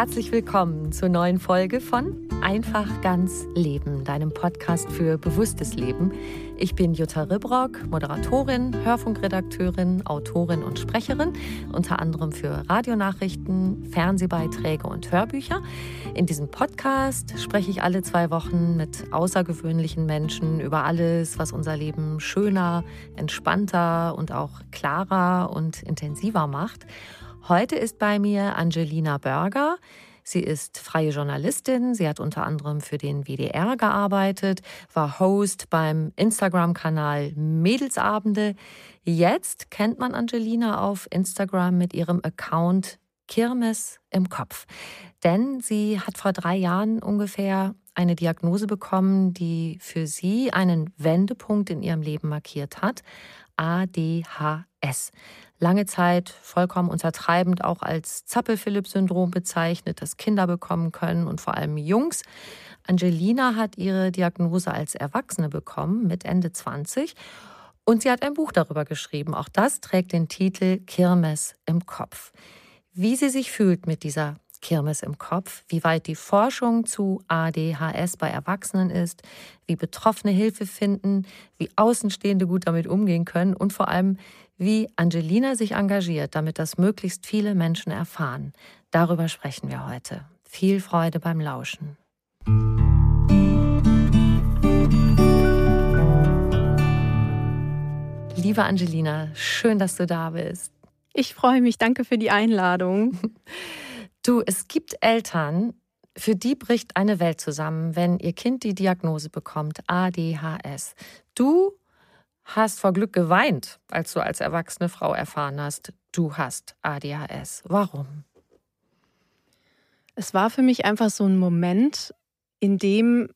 Herzlich willkommen zur neuen Folge von Einfach ganz Leben, deinem Podcast für bewusstes Leben. Ich bin Jutta Ribrock, Moderatorin, Hörfunkredakteurin, Autorin und Sprecherin, unter anderem für Radionachrichten, Fernsehbeiträge und Hörbücher. In diesem Podcast spreche ich alle zwei Wochen mit außergewöhnlichen Menschen über alles, was unser Leben schöner, entspannter und auch klarer und intensiver macht. Heute ist bei mir Angelina Börger. Sie ist freie Journalistin. Sie hat unter anderem für den WDR gearbeitet, war Host beim Instagram-Kanal Mädelsabende. Jetzt kennt man Angelina auf Instagram mit ihrem Account Kirmes im Kopf. Denn sie hat vor drei Jahren ungefähr eine Diagnose bekommen, die für sie einen Wendepunkt in ihrem Leben markiert hat. ADHS lange Zeit vollkommen untertreibend auch als Zappel-Philipp-Syndrom bezeichnet, das Kinder bekommen können und vor allem Jungs. Angelina hat ihre Diagnose als Erwachsene bekommen mit Ende 20 und sie hat ein Buch darüber geschrieben. Auch das trägt den Titel Kirmes im Kopf. Wie sie sich fühlt mit dieser Kirmes im Kopf, wie weit die Forschung zu ADHS bei Erwachsenen ist, wie Betroffene Hilfe finden, wie Außenstehende gut damit umgehen können und vor allem, wie Angelina sich engagiert, damit das möglichst viele Menschen erfahren. Darüber sprechen wir heute. Viel Freude beim Lauschen. Liebe Angelina, schön, dass du da bist. Ich freue mich, danke für die Einladung. Du, es gibt Eltern, für die bricht eine Welt zusammen, wenn ihr Kind die Diagnose bekommt, ADHS. Du hast vor Glück geweint, als du als erwachsene Frau erfahren hast, du hast ADHS. Warum? Es war für mich einfach so ein Moment, in dem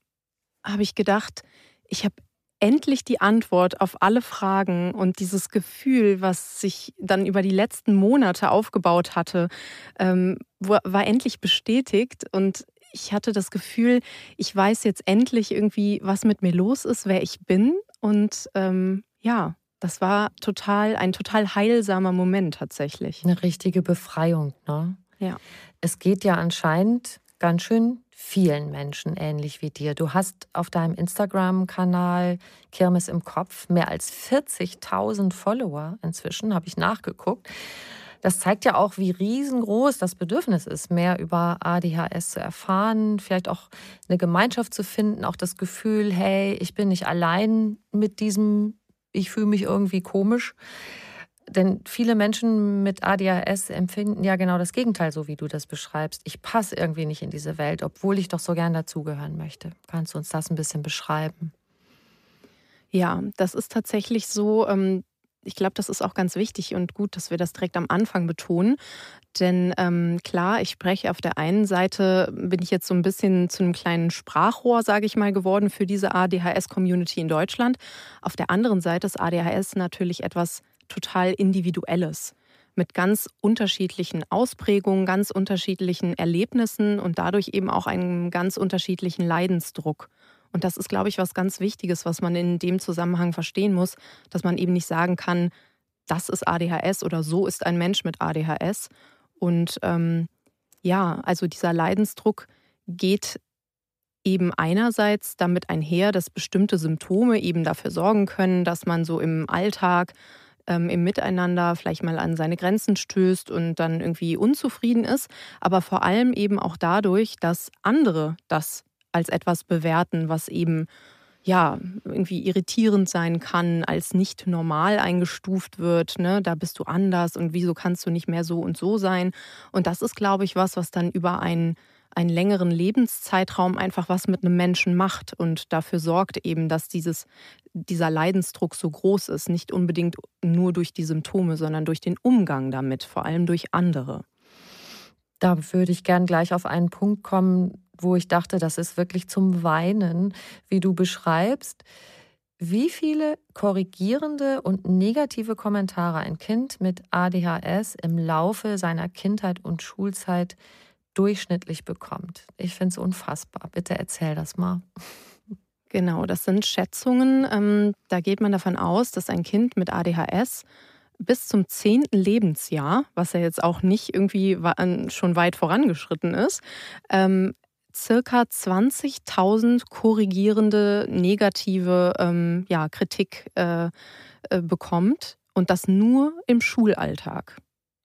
habe ich gedacht, ich habe endlich die Antwort auf alle Fragen und dieses Gefühl, was sich dann über die letzten Monate aufgebaut hatte, ähm, war endlich bestätigt und ich hatte das Gefühl, ich weiß jetzt endlich irgendwie, was mit mir los ist, wer ich bin und ähm, ja, das war total ein total heilsamer Moment tatsächlich. Eine richtige Befreiung, ne? Ja. Es geht ja anscheinend ganz schön vielen Menschen ähnlich wie dir. Du hast auf deinem Instagram-Kanal Kirmes im Kopf mehr als 40.000 Follower inzwischen, habe ich nachgeguckt. Das zeigt ja auch, wie riesengroß das Bedürfnis ist, mehr über ADHS zu erfahren, vielleicht auch eine Gemeinschaft zu finden, auch das Gefühl, hey, ich bin nicht allein mit diesem ich fühle mich irgendwie komisch. Denn viele Menschen mit ADHS empfinden ja genau das Gegenteil, so wie du das beschreibst. Ich passe irgendwie nicht in diese Welt, obwohl ich doch so gern dazugehören möchte. Kannst du uns das ein bisschen beschreiben? Ja, das ist tatsächlich so. Ähm, ich glaube, das ist auch ganz wichtig und gut, dass wir das direkt am Anfang betonen. Denn ähm, klar, ich spreche auf der einen Seite, bin ich jetzt so ein bisschen zu einem kleinen Sprachrohr, sage ich mal, geworden für diese ADHS-Community in Deutschland. Auf der anderen Seite ist ADHS natürlich etwas total Individuelles. mit ganz unterschiedlichen Ausprägungen, ganz unterschiedlichen Erlebnissen und dadurch eben auch einem ganz unterschiedlichen Leidensdruck. Und das ist, glaube ich, was ganz Wichtiges, was man in dem Zusammenhang verstehen muss, dass man eben nicht sagen kann, das ist ADHS oder so ist ein Mensch mit ADHS. Und ähm, ja, also dieser Leidensdruck geht eben einerseits damit einher, dass bestimmte Symptome eben dafür sorgen können, dass man so im Alltag, ähm, im Miteinander vielleicht mal an seine Grenzen stößt und dann irgendwie unzufrieden ist, aber vor allem eben auch dadurch, dass andere das als etwas bewerten, was eben ja, irgendwie irritierend sein kann, als nicht normal eingestuft wird. Ne? Da bist du anders und wieso kannst du nicht mehr so und so sein? Und das ist, glaube ich, was, was dann über einen einen längeren Lebenszeitraum einfach was mit einem Menschen macht und dafür sorgt eben, dass dieses, dieser Leidensdruck so groß ist. Nicht unbedingt nur durch die Symptome, sondern durch den Umgang damit, vor allem durch andere. Da würde ich gern gleich auf einen Punkt kommen, wo ich dachte, das ist wirklich zum Weinen, wie du beschreibst. Wie viele korrigierende und negative Kommentare ein Kind mit ADHS im Laufe seiner Kindheit und Schulzeit durchschnittlich bekommt. Ich finde es unfassbar. Bitte erzähl das mal. Genau, das sind Schätzungen. Ähm, da geht man davon aus, dass ein Kind mit ADHS bis zum zehnten Lebensjahr, was ja jetzt auch nicht irgendwie schon weit vorangeschritten ist, ähm, circa 20.000 korrigierende negative ähm, ja, Kritik äh, äh, bekommt und das nur im Schulalltag.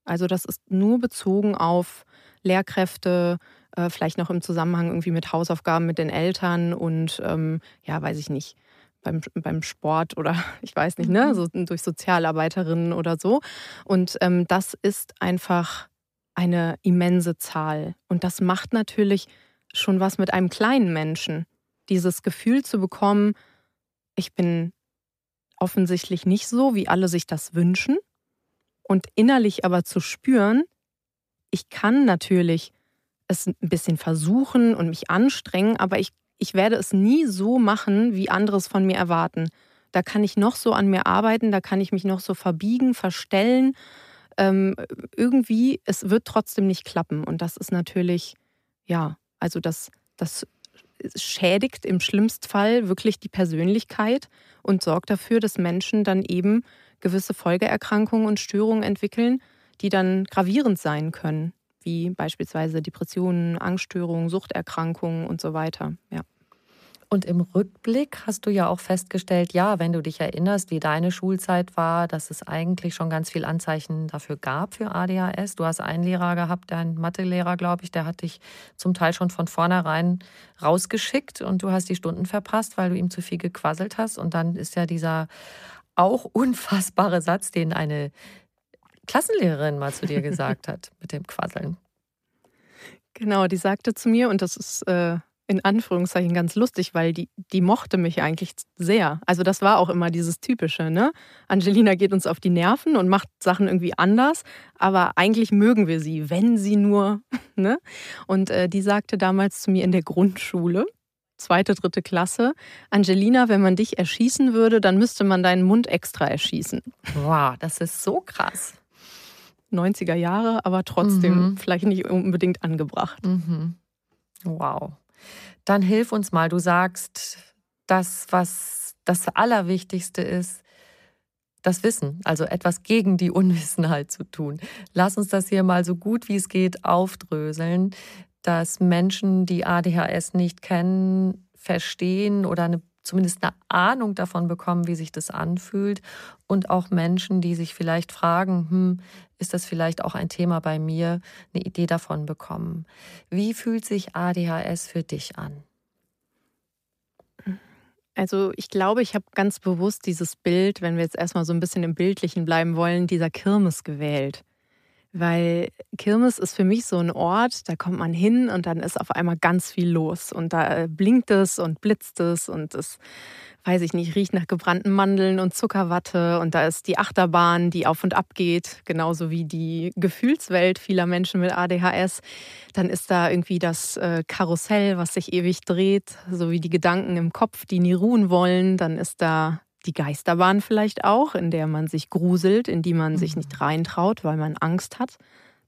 Also das ist nur bezogen auf Lehrkräfte, äh, vielleicht noch im Zusammenhang irgendwie mit Hausaufgaben mit den Eltern und ähm, ja, weiß ich nicht, beim, beim Sport oder ich weiß nicht, ne, mhm. so durch Sozialarbeiterinnen oder so. Und ähm, das ist einfach eine immense Zahl. Und das macht natürlich schon was mit einem kleinen Menschen. Dieses Gefühl zu bekommen, ich bin offensichtlich nicht so, wie alle sich das wünschen. Und innerlich aber zu spüren, ich kann natürlich es ein bisschen versuchen und mich anstrengen, aber ich, ich werde es nie so machen, wie andere es von mir erwarten. Da kann ich noch so an mir arbeiten, da kann ich mich noch so verbiegen, verstellen. Ähm, irgendwie, es wird trotzdem nicht klappen. Und das ist natürlich, ja, also das, das schädigt im schlimmsten Fall wirklich die Persönlichkeit und sorgt dafür, dass Menschen dann eben gewisse Folgeerkrankungen und Störungen entwickeln, die dann gravierend sein können, wie beispielsweise Depressionen, Angststörungen, Suchterkrankungen und so weiter. Ja. Und im Rückblick hast du ja auch festgestellt, ja, wenn du dich erinnerst, wie deine Schulzeit war, dass es eigentlich schon ganz viel Anzeichen dafür gab für ADHS. Du hast einen Lehrer gehabt, dein Mathelehrer, glaube ich, der hat dich zum Teil schon von vornherein rausgeschickt und du hast die Stunden verpasst, weil du ihm zu viel gequasselt hast. Und dann ist ja dieser auch unfassbare Satz, den eine Klassenlehrerin mal zu dir gesagt hat mit dem Quasseln. Genau, die sagte zu mir, und das ist äh, in Anführungszeichen ganz lustig, weil die, die mochte mich eigentlich sehr. Also das war auch immer dieses Typische, ne? Angelina geht uns auf die Nerven und macht Sachen irgendwie anders, aber eigentlich mögen wir sie, wenn sie nur, ne? Und äh, die sagte damals zu mir in der Grundschule, zweite, dritte Klasse, Angelina, wenn man dich erschießen würde, dann müsste man deinen Mund extra erschießen. Wow, das ist so krass. 90er Jahre, aber trotzdem mhm. vielleicht nicht unbedingt angebracht. Mhm. Wow. Dann hilf uns mal. Du sagst, das, was das Allerwichtigste ist, das Wissen, also etwas gegen die Unwissenheit zu tun. Lass uns das hier mal so gut wie es geht aufdröseln, dass Menschen, die ADHS nicht kennen, verstehen oder eine zumindest eine Ahnung davon bekommen, wie sich das anfühlt. Und auch Menschen, die sich vielleicht fragen, hm, ist das vielleicht auch ein Thema bei mir, eine Idee davon bekommen. Wie fühlt sich ADHS für dich an? Also ich glaube, ich habe ganz bewusst dieses Bild, wenn wir jetzt erstmal so ein bisschen im Bildlichen bleiben wollen, dieser Kirmes gewählt. Weil Kirmes ist für mich so ein Ort, da kommt man hin und dann ist auf einmal ganz viel los. Und da äh, blinkt es und blitzt es und es, weiß ich nicht, riecht nach gebrannten Mandeln und Zuckerwatte. Und da ist die Achterbahn, die auf und ab geht, genauso wie die Gefühlswelt vieler Menschen mit ADHS. Dann ist da irgendwie das äh, Karussell, was sich ewig dreht, so wie die Gedanken im Kopf, die nie ruhen wollen. Dann ist da die Geisterbahn vielleicht auch, in der man sich gruselt, in die man sich nicht mhm. reintraut, weil man Angst hat.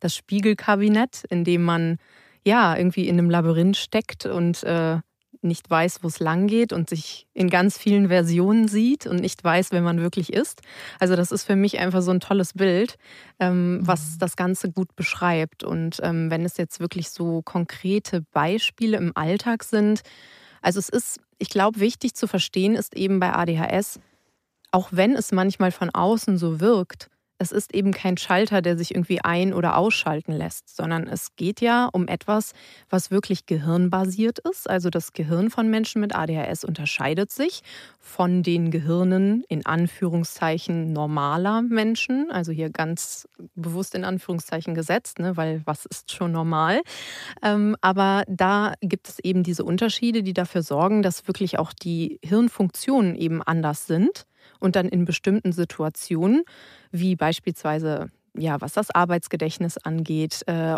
Das Spiegelkabinett, in dem man ja irgendwie in einem Labyrinth steckt und äh, nicht weiß, wo es lang geht und sich in ganz vielen Versionen sieht und nicht weiß, wer man wirklich ist. Also das ist für mich einfach so ein tolles Bild, ähm, was mhm. das Ganze gut beschreibt. Und ähm, wenn es jetzt wirklich so konkrete Beispiele im Alltag sind, also es ist, ich glaube, wichtig zu verstehen ist eben bei ADHS, auch wenn es manchmal von außen so wirkt, es ist eben kein Schalter, der sich irgendwie ein- oder ausschalten lässt, sondern es geht ja um etwas, was wirklich gehirnbasiert ist. Also das Gehirn von Menschen mit ADHS unterscheidet sich von den Gehirnen in Anführungszeichen normaler Menschen. Also hier ganz bewusst in Anführungszeichen gesetzt, ne, weil was ist schon normal. Ähm, aber da gibt es eben diese Unterschiede, die dafür sorgen, dass wirklich auch die Hirnfunktionen eben anders sind und dann in bestimmten Situationen, wie beispielsweise ja, was das Arbeitsgedächtnis angeht, äh,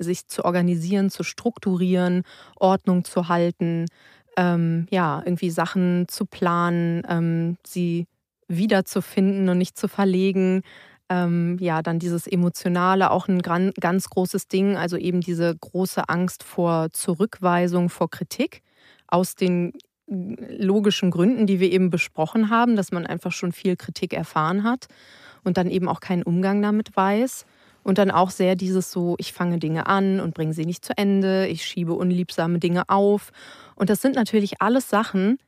sich zu organisieren, zu strukturieren, Ordnung zu halten, ähm, ja, irgendwie Sachen zu planen, ähm, sie wiederzufinden und nicht zu verlegen. Ähm, ja, dann dieses Emotionale, auch ein ganz großes Ding, also eben diese große Angst vor Zurückweisung, vor Kritik aus den logischen Gründen, die wir eben besprochen haben, dass man einfach schon viel Kritik erfahren hat und dann eben auch keinen Umgang damit weiß. Und dann auch sehr dieses so, ich fange Dinge an und bringe sie nicht zu Ende, ich schiebe unliebsame Dinge auf. Und das sind natürlich alles Sachen,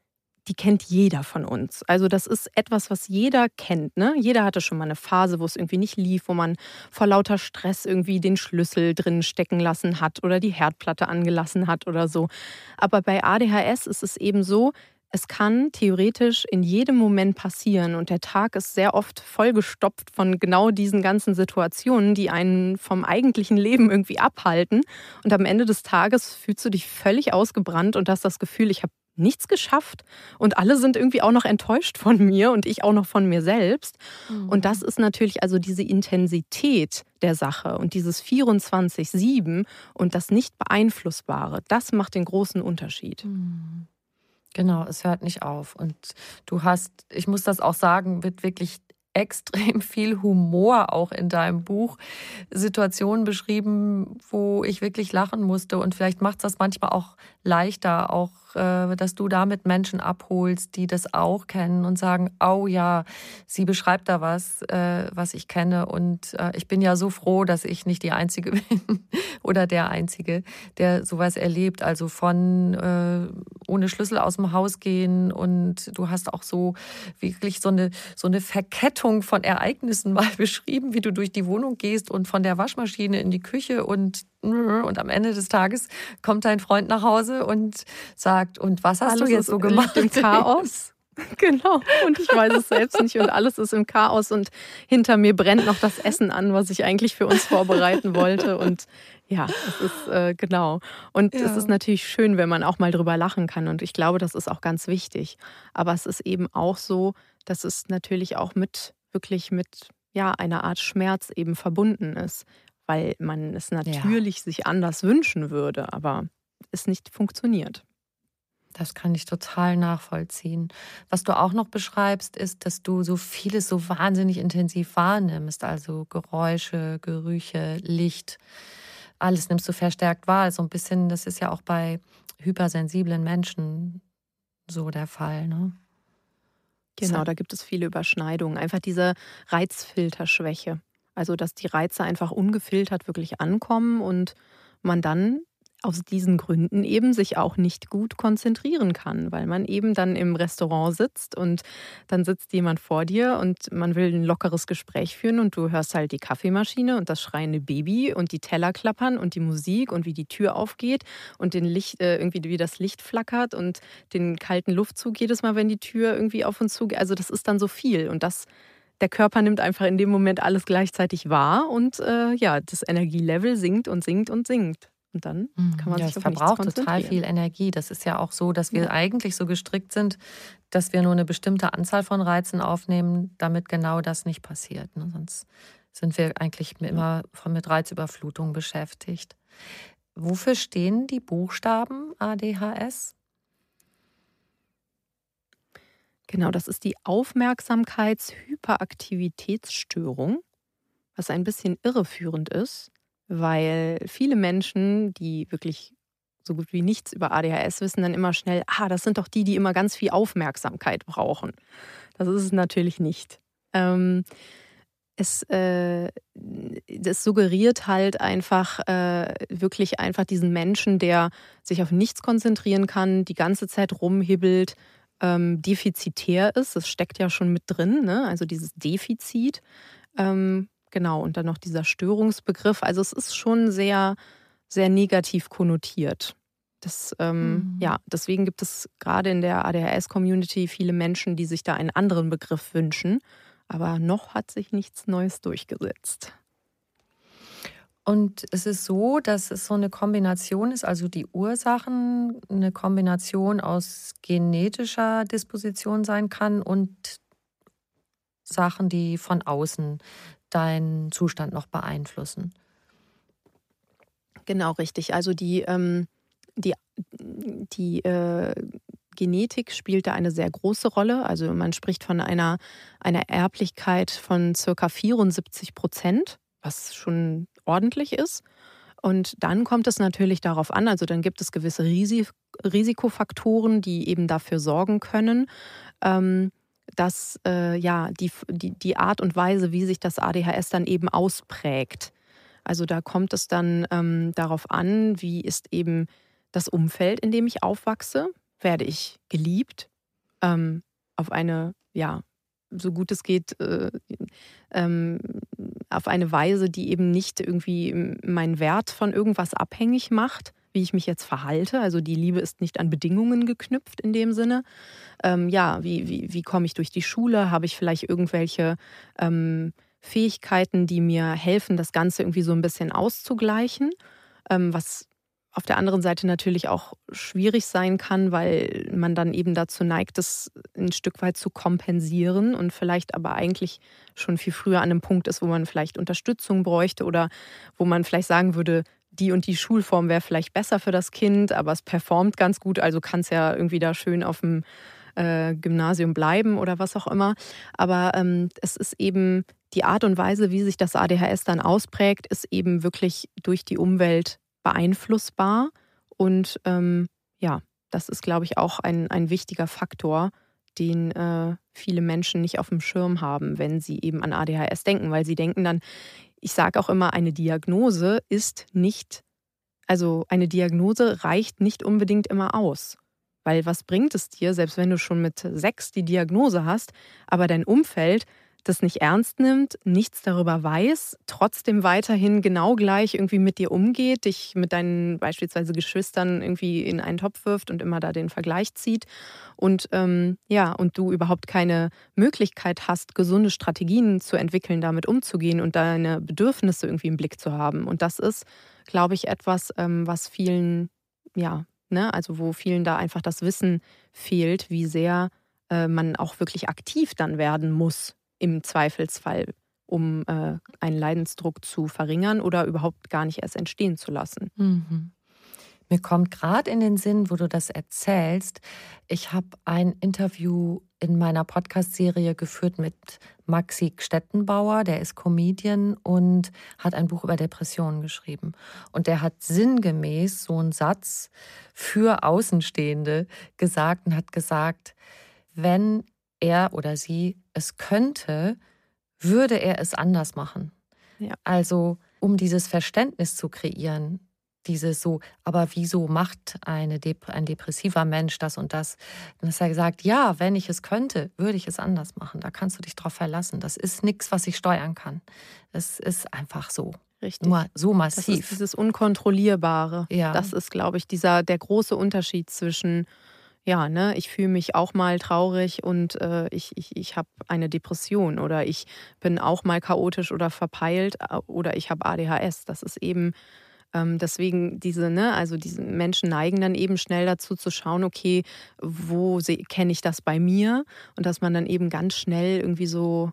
die kennt jeder von uns. Also das ist etwas, was jeder kennt. Ne? Jeder hatte schon mal eine Phase, wo es irgendwie nicht lief, wo man vor lauter Stress irgendwie den Schlüssel drin stecken lassen hat oder die Herdplatte angelassen hat oder so. Aber bei ADHS ist es eben so, es kann theoretisch in jedem Moment passieren und der Tag ist sehr oft vollgestopft von genau diesen ganzen Situationen, die einen vom eigentlichen Leben irgendwie abhalten. Und am Ende des Tages fühlst du dich völlig ausgebrannt und hast das Gefühl, ich habe nichts geschafft und alle sind irgendwie auch noch enttäuscht von mir und ich auch noch von mir selbst. Mhm. Und das ist natürlich also diese Intensität der Sache und dieses 24-7 und das nicht beeinflussbare, das macht den großen Unterschied. Mhm. Genau, es hört nicht auf. Und du hast, ich muss das auch sagen, wird wirklich extrem viel Humor auch in deinem Buch. Situationen beschrieben, wo ich wirklich lachen musste. Und vielleicht macht es das manchmal auch leichter, auch äh, dass du damit Menschen abholst, die das auch kennen und sagen, oh ja, sie beschreibt da was, äh, was ich kenne. Und äh, ich bin ja so froh, dass ich nicht die Einzige bin oder der Einzige, der sowas erlebt. Also von ohne Schlüssel aus dem Haus gehen und du hast auch so wirklich so eine, so eine Verkettung von Ereignissen mal beschrieben, wie du durch die Wohnung gehst und von der Waschmaschine in die Küche und und am Ende des Tages kommt dein Freund nach Hause und sagt, und was hast alles du jetzt so gemacht? Im Chaos. Genau, und ich weiß es selbst nicht und alles ist im Chaos und hinter mir brennt noch das Essen an, was ich eigentlich für uns vorbereiten wollte und ja, es ist äh, genau. Und ja. es ist natürlich schön, wenn man auch mal drüber lachen kann und ich glaube, das ist auch ganz wichtig. Aber es ist eben auch so, dass es natürlich auch mit wirklich mit ja, einer Art Schmerz eben verbunden ist weil man es natürlich ja. sich anders wünschen würde, aber es nicht funktioniert. Das kann ich total nachvollziehen. Was du auch noch beschreibst, ist, dass du so vieles so wahnsinnig intensiv wahrnimmst, also Geräusche, Gerüche, Licht. Alles nimmst du verstärkt wahr. So ein bisschen, das ist ja auch bei hypersensiblen Menschen so der Fall. Ne? Genau, da gibt es viele Überschneidungen. Einfach diese Reizfilterschwäche. Also, dass die Reize einfach ungefiltert wirklich ankommen und man dann aus diesen Gründen eben sich auch nicht gut konzentrieren kann, weil man eben dann im Restaurant sitzt und dann sitzt jemand vor dir und man will ein lockeres Gespräch führen und du hörst halt die Kaffeemaschine und das schreiende Baby und die Teller klappern und die Musik und wie die Tür aufgeht und den Licht, äh, irgendwie wie das Licht flackert und den kalten Luftzug jedes Mal, wenn die Tür irgendwie auf und zu geht. Also das ist dann so viel und das der Körper nimmt einfach in dem Moment alles gleichzeitig wahr und äh, ja, das Energielevel sinkt und sinkt und sinkt. Und dann mhm. kann man ja, sich auf verbraucht total viel Energie. Das ist ja auch so, dass wir ja. eigentlich so gestrickt sind, dass wir nur eine bestimmte Anzahl von Reizen aufnehmen, damit genau das nicht passiert. Ne? Sonst sind wir eigentlich immer von mit Reizüberflutung beschäftigt. Wofür stehen die Buchstaben ADHS? Genau, das ist die Aufmerksamkeitshyperaktivitätsstörung, was ein bisschen irreführend ist, weil viele Menschen, die wirklich so gut wie nichts über ADHS wissen, dann immer schnell, ah, das sind doch die, die immer ganz viel Aufmerksamkeit brauchen. Das ist es natürlich nicht. Ähm, es äh, das suggeriert halt einfach äh, wirklich einfach diesen Menschen, der sich auf nichts konzentrieren kann, die ganze Zeit rumhibbelt, ähm, defizitär ist. Das steckt ja schon mit drin, ne? also dieses Defizit. Ähm, genau, und dann noch dieser Störungsbegriff. Also es ist schon sehr, sehr negativ konnotiert. Das, ähm, mhm. Ja, deswegen gibt es gerade in der ADHS-Community viele Menschen, die sich da einen anderen Begriff wünschen. Aber noch hat sich nichts Neues durchgesetzt. Und es ist so, dass es so eine Kombination ist, also die Ursachen eine Kombination aus genetischer Disposition sein kann und Sachen, die von außen deinen Zustand noch beeinflussen. Genau, richtig. Also die, ähm, die, die äh, Genetik spielt da eine sehr große Rolle. Also man spricht von einer, einer Erblichkeit von circa 74 Prozent, was schon ordentlich ist. Und dann kommt es natürlich darauf an, also dann gibt es gewisse Risikofaktoren, die eben dafür sorgen können, ähm, dass äh, ja, die, die, die Art und Weise, wie sich das ADHS dann eben ausprägt. Also da kommt es dann ähm, darauf an, wie ist eben das Umfeld, in dem ich aufwachse. Werde ich geliebt ähm, auf eine ja so gut es geht, äh, ähm, auf eine Weise, die eben nicht irgendwie meinen Wert von irgendwas abhängig macht, wie ich mich jetzt verhalte. Also die Liebe ist nicht an Bedingungen geknüpft in dem Sinne. Ähm, ja, wie, wie, wie komme ich durch die Schule? Habe ich vielleicht irgendwelche ähm, Fähigkeiten, die mir helfen, das Ganze irgendwie so ein bisschen auszugleichen? Ähm, was auf der anderen Seite natürlich auch schwierig sein kann, weil man dann eben dazu neigt, das ein Stück weit zu kompensieren und vielleicht aber eigentlich schon viel früher an einem Punkt ist, wo man vielleicht Unterstützung bräuchte oder wo man vielleicht sagen würde, die und die Schulform wäre vielleicht besser für das Kind, aber es performt ganz gut, also kann es ja irgendwie da schön auf dem äh, Gymnasium bleiben oder was auch immer. Aber ähm, es ist eben die Art und Weise, wie sich das ADHS dann ausprägt, ist eben wirklich durch die Umwelt beeinflussbar. Und ähm, ja, das ist, glaube ich, auch ein, ein wichtiger Faktor, den äh, viele Menschen nicht auf dem Schirm haben, wenn sie eben an ADHS denken, weil sie denken dann, ich sage auch immer, eine Diagnose ist nicht, also eine Diagnose reicht nicht unbedingt immer aus. Weil was bringt es dir, selbst wenn du schon mit sechs die Diagnose hast, aber dein Umfeld das nicht ernst nimmt, nichts darüber weiß, trotzdem weiterhin genau gleich irgendwie mit dir umgeht, dich mit deinen beispielsweise Geschwistern irgendwie in einen Topf wirft und immer da den Vergleich zieht und ähm, ja, und du überhaupt keine Möglichkeit hast, gesunde Strategien zu entwickeln, damit umzugehen und deine Bedürfnisse irgendwie im Blick zu haben. Und das ist, glaube ich, etwas, ähm, was vielen, ja, ne, also wo vielen da einfach das Wissen fehlt, wie sehr äh, man auch wirklich aktiv dann werden muss im Zweifelsfall, um äh, einen Leidensdruck zu verringern oder überhaupt gar nicht erst entstehen zu lassen. Mhm. Mir kommt gerade in den Sinn, wo du das erzählst, ich habe ein Interview in meiner Podcast-Serie geführt mit Maxi Stettenbauer, der ist Comedian und hat ein Buch über Depressionen geschrieben. Und der hat sinngemäß so einen Satz für Außenstehende gesagt und hat gesagt, wenn er oder sie es könnte, würde er es anders machen. Ja. Also um dieses Verständnis zu kreieren, dieses so, aber wieso macht eine Dep ein depressiver Mensch das und das? Dann ist er gesagt, ja, wenn ich es könnte, würde ich es anders machen. Da kannst du dich drauf verlassen. Das ist nichts, was ich steuern kann. Es ist einfach so. Richtig. Nur so massiv. Das ist dieses Unkontrollierbare. Ja. Das ist, glaube ich, dieser der große Unterschied zwischen ja, ne, ich fühle mich auch mal traurig und äh, ich, ich, ich habe eine Depression oder ich bin auch mal chaotisch oder verpeilt oder ich habe ADHS. Das ist eben ähm, deswegen diese, ne, also diese Menschen neigen dann eben schnell dazu zu schauen, okay, wo kenne ich das bei mir? Und dass man dann eben ganz schnell irgendwie so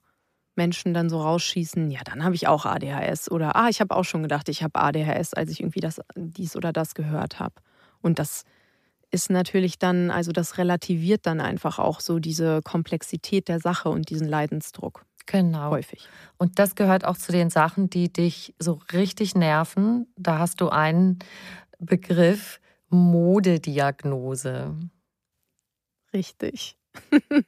Menschen dann so rausschießen, ja, dann habe ich auch ADHS oder ah, ich habe auch schon gedacht, ich habe ADHS, als ich irgendwie das dies oder das gehört habe. Und das ist natürlich dann, also das relativiert dann einfach auch so diese Komplexität der Sache und diesen Leidensdruck. Genau. Häufig. Und das gehört auch zu den Sachen, die dich so richtig nerven. Da hast du einen Begriff Modediagnose. Richtig.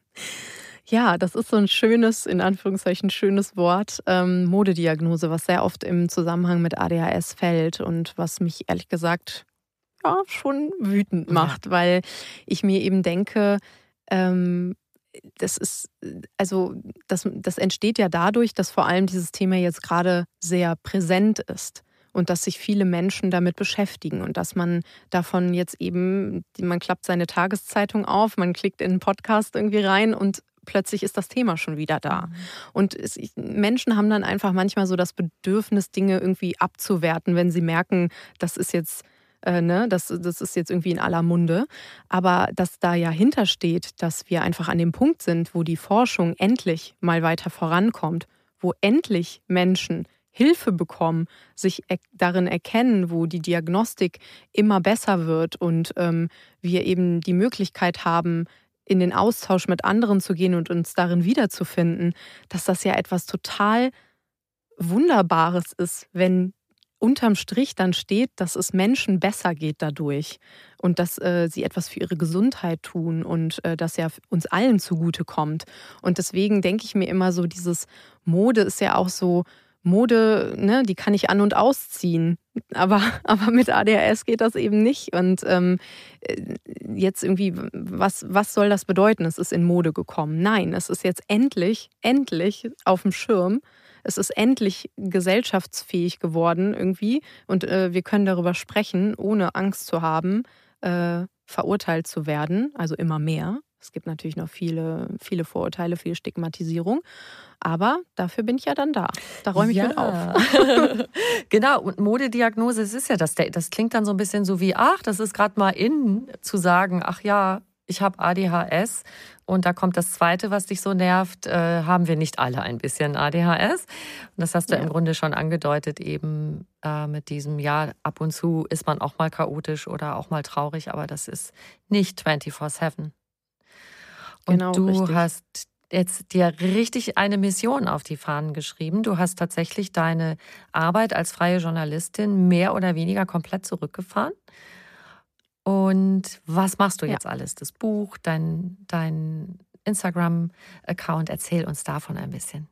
ja, das ist so ein schönes, in Anführungszeichen schönes Wort, ähm, Modediagnose, was sehr oft im Zusammenhang mit ADHS fällt und was mich ehrlich gesagt ja, schon wütend macht, weil ich mir eben denke, ähm, das ist, also das, das entsteht ja dadurch, dass vor allem dieses Thema jetzt gerade sehr präsent ist und dass sich viele Menschen damit beschäftigen und dass man davon jetzt eben, man klappt seine Tageszeitung auf, man klickt in einen Podcast irgendwie rein und plötzlich ist das Thema schon wieder da. Mhm. Und es, Menschen haben dann einfach manchmal so das Bedürfnis, Dinge irgendwie abzuwerten, wenn sie merken, das ist jetzt äh, ne, das, das ist jetzt irgendwie in aller Munde. Aber dass da ja hintersteht, dass wir einfach an dem Punkt sind, wo die Forschung endlich mal weiter vorankommt, wo endlich Menschen Hilfe bekommen, sich darin erkennen, wo die Diagnostik immer besser wird und ähm, wir eben die Möglichkeit haben, in den Austausch mit anderen zu gehen und uns darin wiederzufinden, dass das ja etwas total Wunderbares ist, wenn unterm Strich dann steht, dass es Menschen besser geht dadurch und dass äh, sie etwas für ihre Gesundheit tun und äh, dass ja uns allen zugute kommt. Und deswegen denke ich mir immer so, dieses Mode ist ja auch so, Mode, ne, die kann ich an- und ausziehen. Aber, aber mit ADHS geht das eben nicht. Und ähm, äh, jetzt irgendwie, was, was soll das bedeuten? Es ist in Mode gekommen. Nein, es ist jetzt endlich, endlich auf dem Schirm es ist endlich gesellschaftsfähig geworden irgendwie und äh, wir können darüber sprechen, ohne Angst zu haben, äh, verurteilt zu werden, also immer mehr. Es gibt natürlich noch viele, viele Vorurteile, viel Stigmatisierung. Aber dafür bin ich ja dann da. Da räume ich ja. mit auf. genau, und Modediagnose, es ist ja das, das klingt dann so ein bisschen so wie, ach, das ist gerade mal in zu sagen, ach ja, ich habe ADHS und da kommt das Zweite, was dich so nervt, äh, haben wir nicht alle ein bisschen ADHS. Und das hast du ja. im Grunde schon angedeutet, eben äh, mit diesem, ja, ab und zu ist man auch mal chaotisch oder auch mal traurig, aber das ist nicht 24-7. Und genau, du richtig. hast jetzt dir richtig eine Mission auf die Fahnen geschrieben. Du hast tatsächlich deine Arbeit als freie Journalistin mehr oder weniger komplett zurückgefahren. Und was machst du jetzt ja. alles? Das Buch, dein, dein Instagram-Account, erzähl uns davon ein bisschen.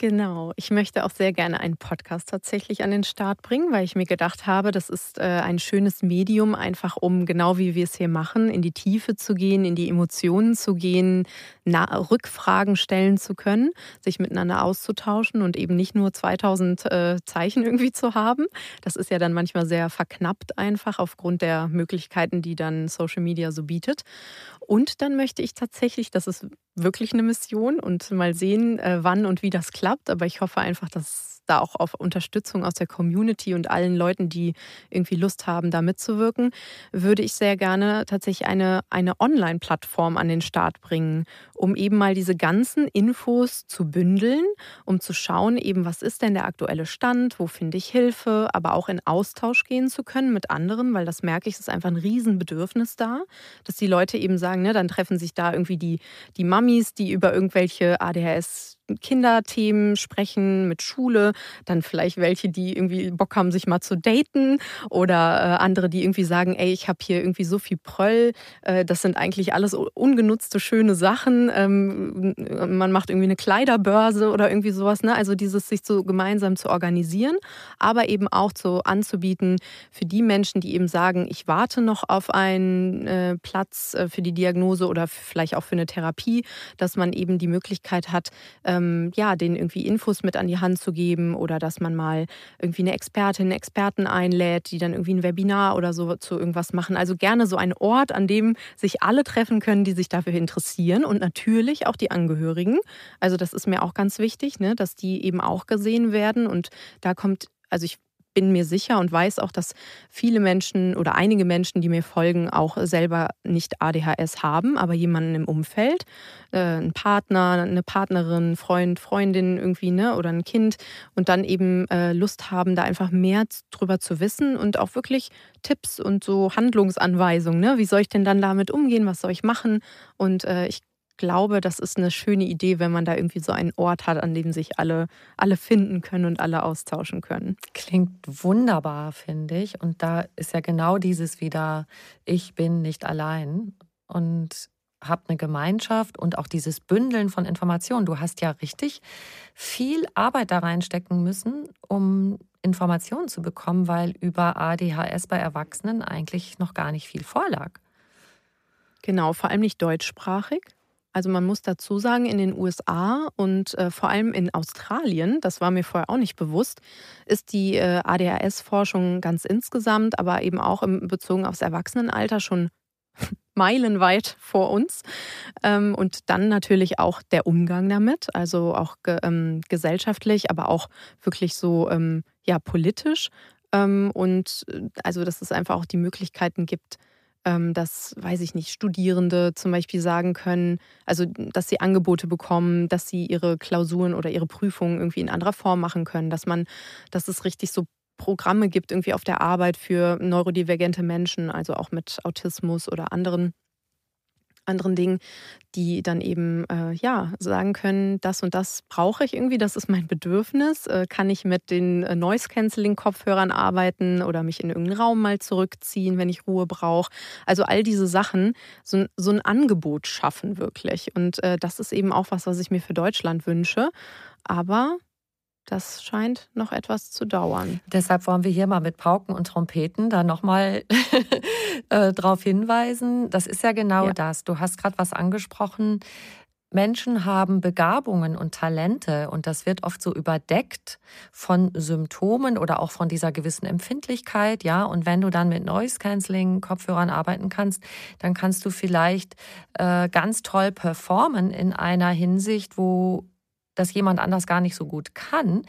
Genau. Ich möchte auch sehr gerne einen Podcast tatsächlich an den Start bringen, weil ich mir gedacht habe, das ist äh, ein schönes Medium, einfach um genau wie wir es hier machen, in die Tiefe zu gehen, in die Emotionen zu gehen, Rückfragen stellen zu können, sich miteinander auszutauschen und eben nicht nur 2000 äh, Zeichen irgendwie zu haben. Das ist ja dann manchmal sehr verknappt einfach aufgrund der Möglichkeiten, die dann Social Media so bietet. Und dann möchte ich tatsächlich, das ist wirklich eine Mission und mal sehen, äh, wann und wie das klappt. Aber ich hoffe einfach, dass da auch auf Unterstützung aus der Community und allen Leuten, die irgendwie Lust haben, da mitzuwirken, würde ich sehr gerne tatsächlich eine, eine Online-Plattform an den Start bringen, um eben mal diese ganzen Infos zu bündeln, um zu schauen, eben was ist denn der aktuelle Stand, wo finde ich Hilfe, aber auch in Austausch gehen zu können mit anderen, weil das merke ich, es ist einfach ein Riesenbedürfnis da, dass die Leute eben sagen, ne, dann treffen sich da irgendwie die, die Mamis, die über irgendwelche ADHS Kinderthemen sprechen, mit Schule, dann vielleicht welche, die irgendwie Bock haben, sich mal zu daten oder äh, andere, die irgendwie sagen, ey, ich habe hier irgendwie so viel Pröll, äh, das sind eigentlich alles ungenutzte schöne Sachen. Ähm, man macht irgendwie eine Kleiderbörse oder irgendwie sowas, ne? Also dieses sich so gemeinsam zu organisieren, aber eben auch so anzubieten für die Menschen, die eben sagen, ich warte noch auf einen äh, Platz äh, für die Diagnose oder vielleicht auch für eine Therapie, dass man eben die Möglichkeit hat, ähm, ähm, ja, denen irgendwie Infos mit an die Hand zu geben oder dass man mal irgendwie eine Expertin, Experten einlädt, die dann irgendwie ein Webinar oder so zu irgendwas machen. Also gerne so ein Ort, an dem sich alle treffen können, die sich dafür interessieren und natürlich auch die Angehörigen. Also das ist mir auch ganz wichtig, ne, dass die eben auch gesehen werden und da kommt, also ich bin mir sicher und weiß auch, dass viele Menschen oder einige Menschen, die mir folgen, auch selber nicht ADHS haben, aber jemanden im Umfeld, äh, ein Partner, eine Partnerin, Freund, Freundin irgendwie, ne, oder ein Kind und dann eben äh, Lust haben, da einfach mehr drüber zu wissen und auch wirklich Tipps und so Handlungsanweisungen, ne? Wie soll ich denn dann damit umgehen? Was soll ich machen? Und äh, ich glaube, das ist eine schöne Idee, wenn man da irgendwie so einen Ort hat, an dem sich alle, alle finden können und alle austauschen können. Klingt wunderbar, finde ich. Und da ist ja genau dieses wieder, ich bin nicht allein und habe eine Gemeinschaft und auch dieses Bündeln von Informationen. Du hast ja richtig viel Arbeit da reinstecken müssen, um Informationen zu bekommen, weil über ADHS bei Erwachsenen eigentlich noch gar nicht viel vorlag. Genau, vor allem nicht deutschsprachig. Also man muss dazu sagen, in den USA und äh, vor allem in Australien, das war mir vorher auch nicht bewusst, ist die äh, ADHS-Forschung ganz insgesamt, aber eben auch im, bezogen aufs Erwachsenenalter schon meilenweit vor uns. Ähm, und dann natürlich auch der Umgang damit, also auch ge ähm, gesellschaftlich, aber auch wirklich so ähm, ja, politisch. Ähm, und äh, also, dass es einfach auch die Möglichkeiten gibt, dass, weiß ich nicht, Studierende zum Beispiel sagen können, also dass sie Angebote bekommen, dass sie ihre Klausuren oder ihre Prüfungen irgendwie in anderer Form machen können, dass man, dass es richtig so Programme gibt irgendwie auf der Arbeit für neurodivergente Menschen, also auch mit Autismus oder anderen anderen Dingen, die dann eben äh, ja sagen können, das und das brauche ich irgendwie, das ist mein Bedürfnis. Äh, kann ich mit den äh, Noise Cancelling Kopfhörern arbeiten oder mich in irgendeinen Raum mal zurückziehen, wenn ich Ruhe brauche? Also all diese Sachen, so, so ein Angebot schaffen wirklich. Und äh, das ist eben auch was, was ich mir für Deutschland wünsche. Aber das scheint noch etwas zu dauern. Deshalb wollen wir hier mal mit Pauken und Trompeten da nochmal äh, darauf hinweisen. Das ist ja genau ja. das. Du hast gerade was angesprochen. Menschen haben Begabungen und Talente und das wird oft so überdeckt von Symptomen oder auch von dieser gewissen Empfindlichkeit, ja. Und wenn du dann mit Noise Cancelling Kopfhörern arbeiten kannst, dann kannst du vielleicht äh, ganz toll performen in einer Hinsicht, wo das jemand anders gar nicht so gut kann,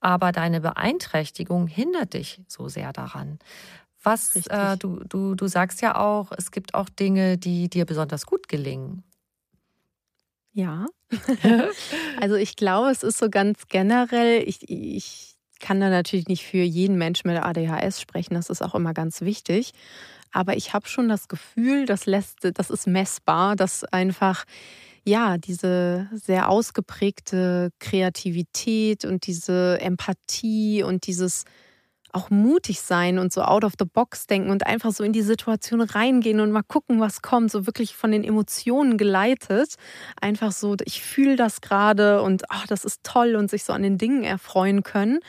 aber deine Beeinträchtigung hindert dich so sehr daran. Was äh, du, du, du sagst ja auch, es gibt auch Dinge, die dir besonders gut gelingen. Ja. also ich glaube, es ist so ganz generell, ich, ich kann da natürlich nicht für jeden Menschen mit ADHS sprechen, das ist auch immer ganz wichtig. Aber ich habe schon das Gefühl, das lässt, das ist messbar, dass einfach ja, diese sehr ausgeprägte Kreativität und diese Empathie und dieses auch mutig sein und so out of the box denken und einfach so in die Situation reingehen und mal gucken, was kommt, so wirklich von den Emotionen geleitet. Einfach so, ich fühle das gerade und ach, das ist toll und sich so an den Dingen erfreuen können.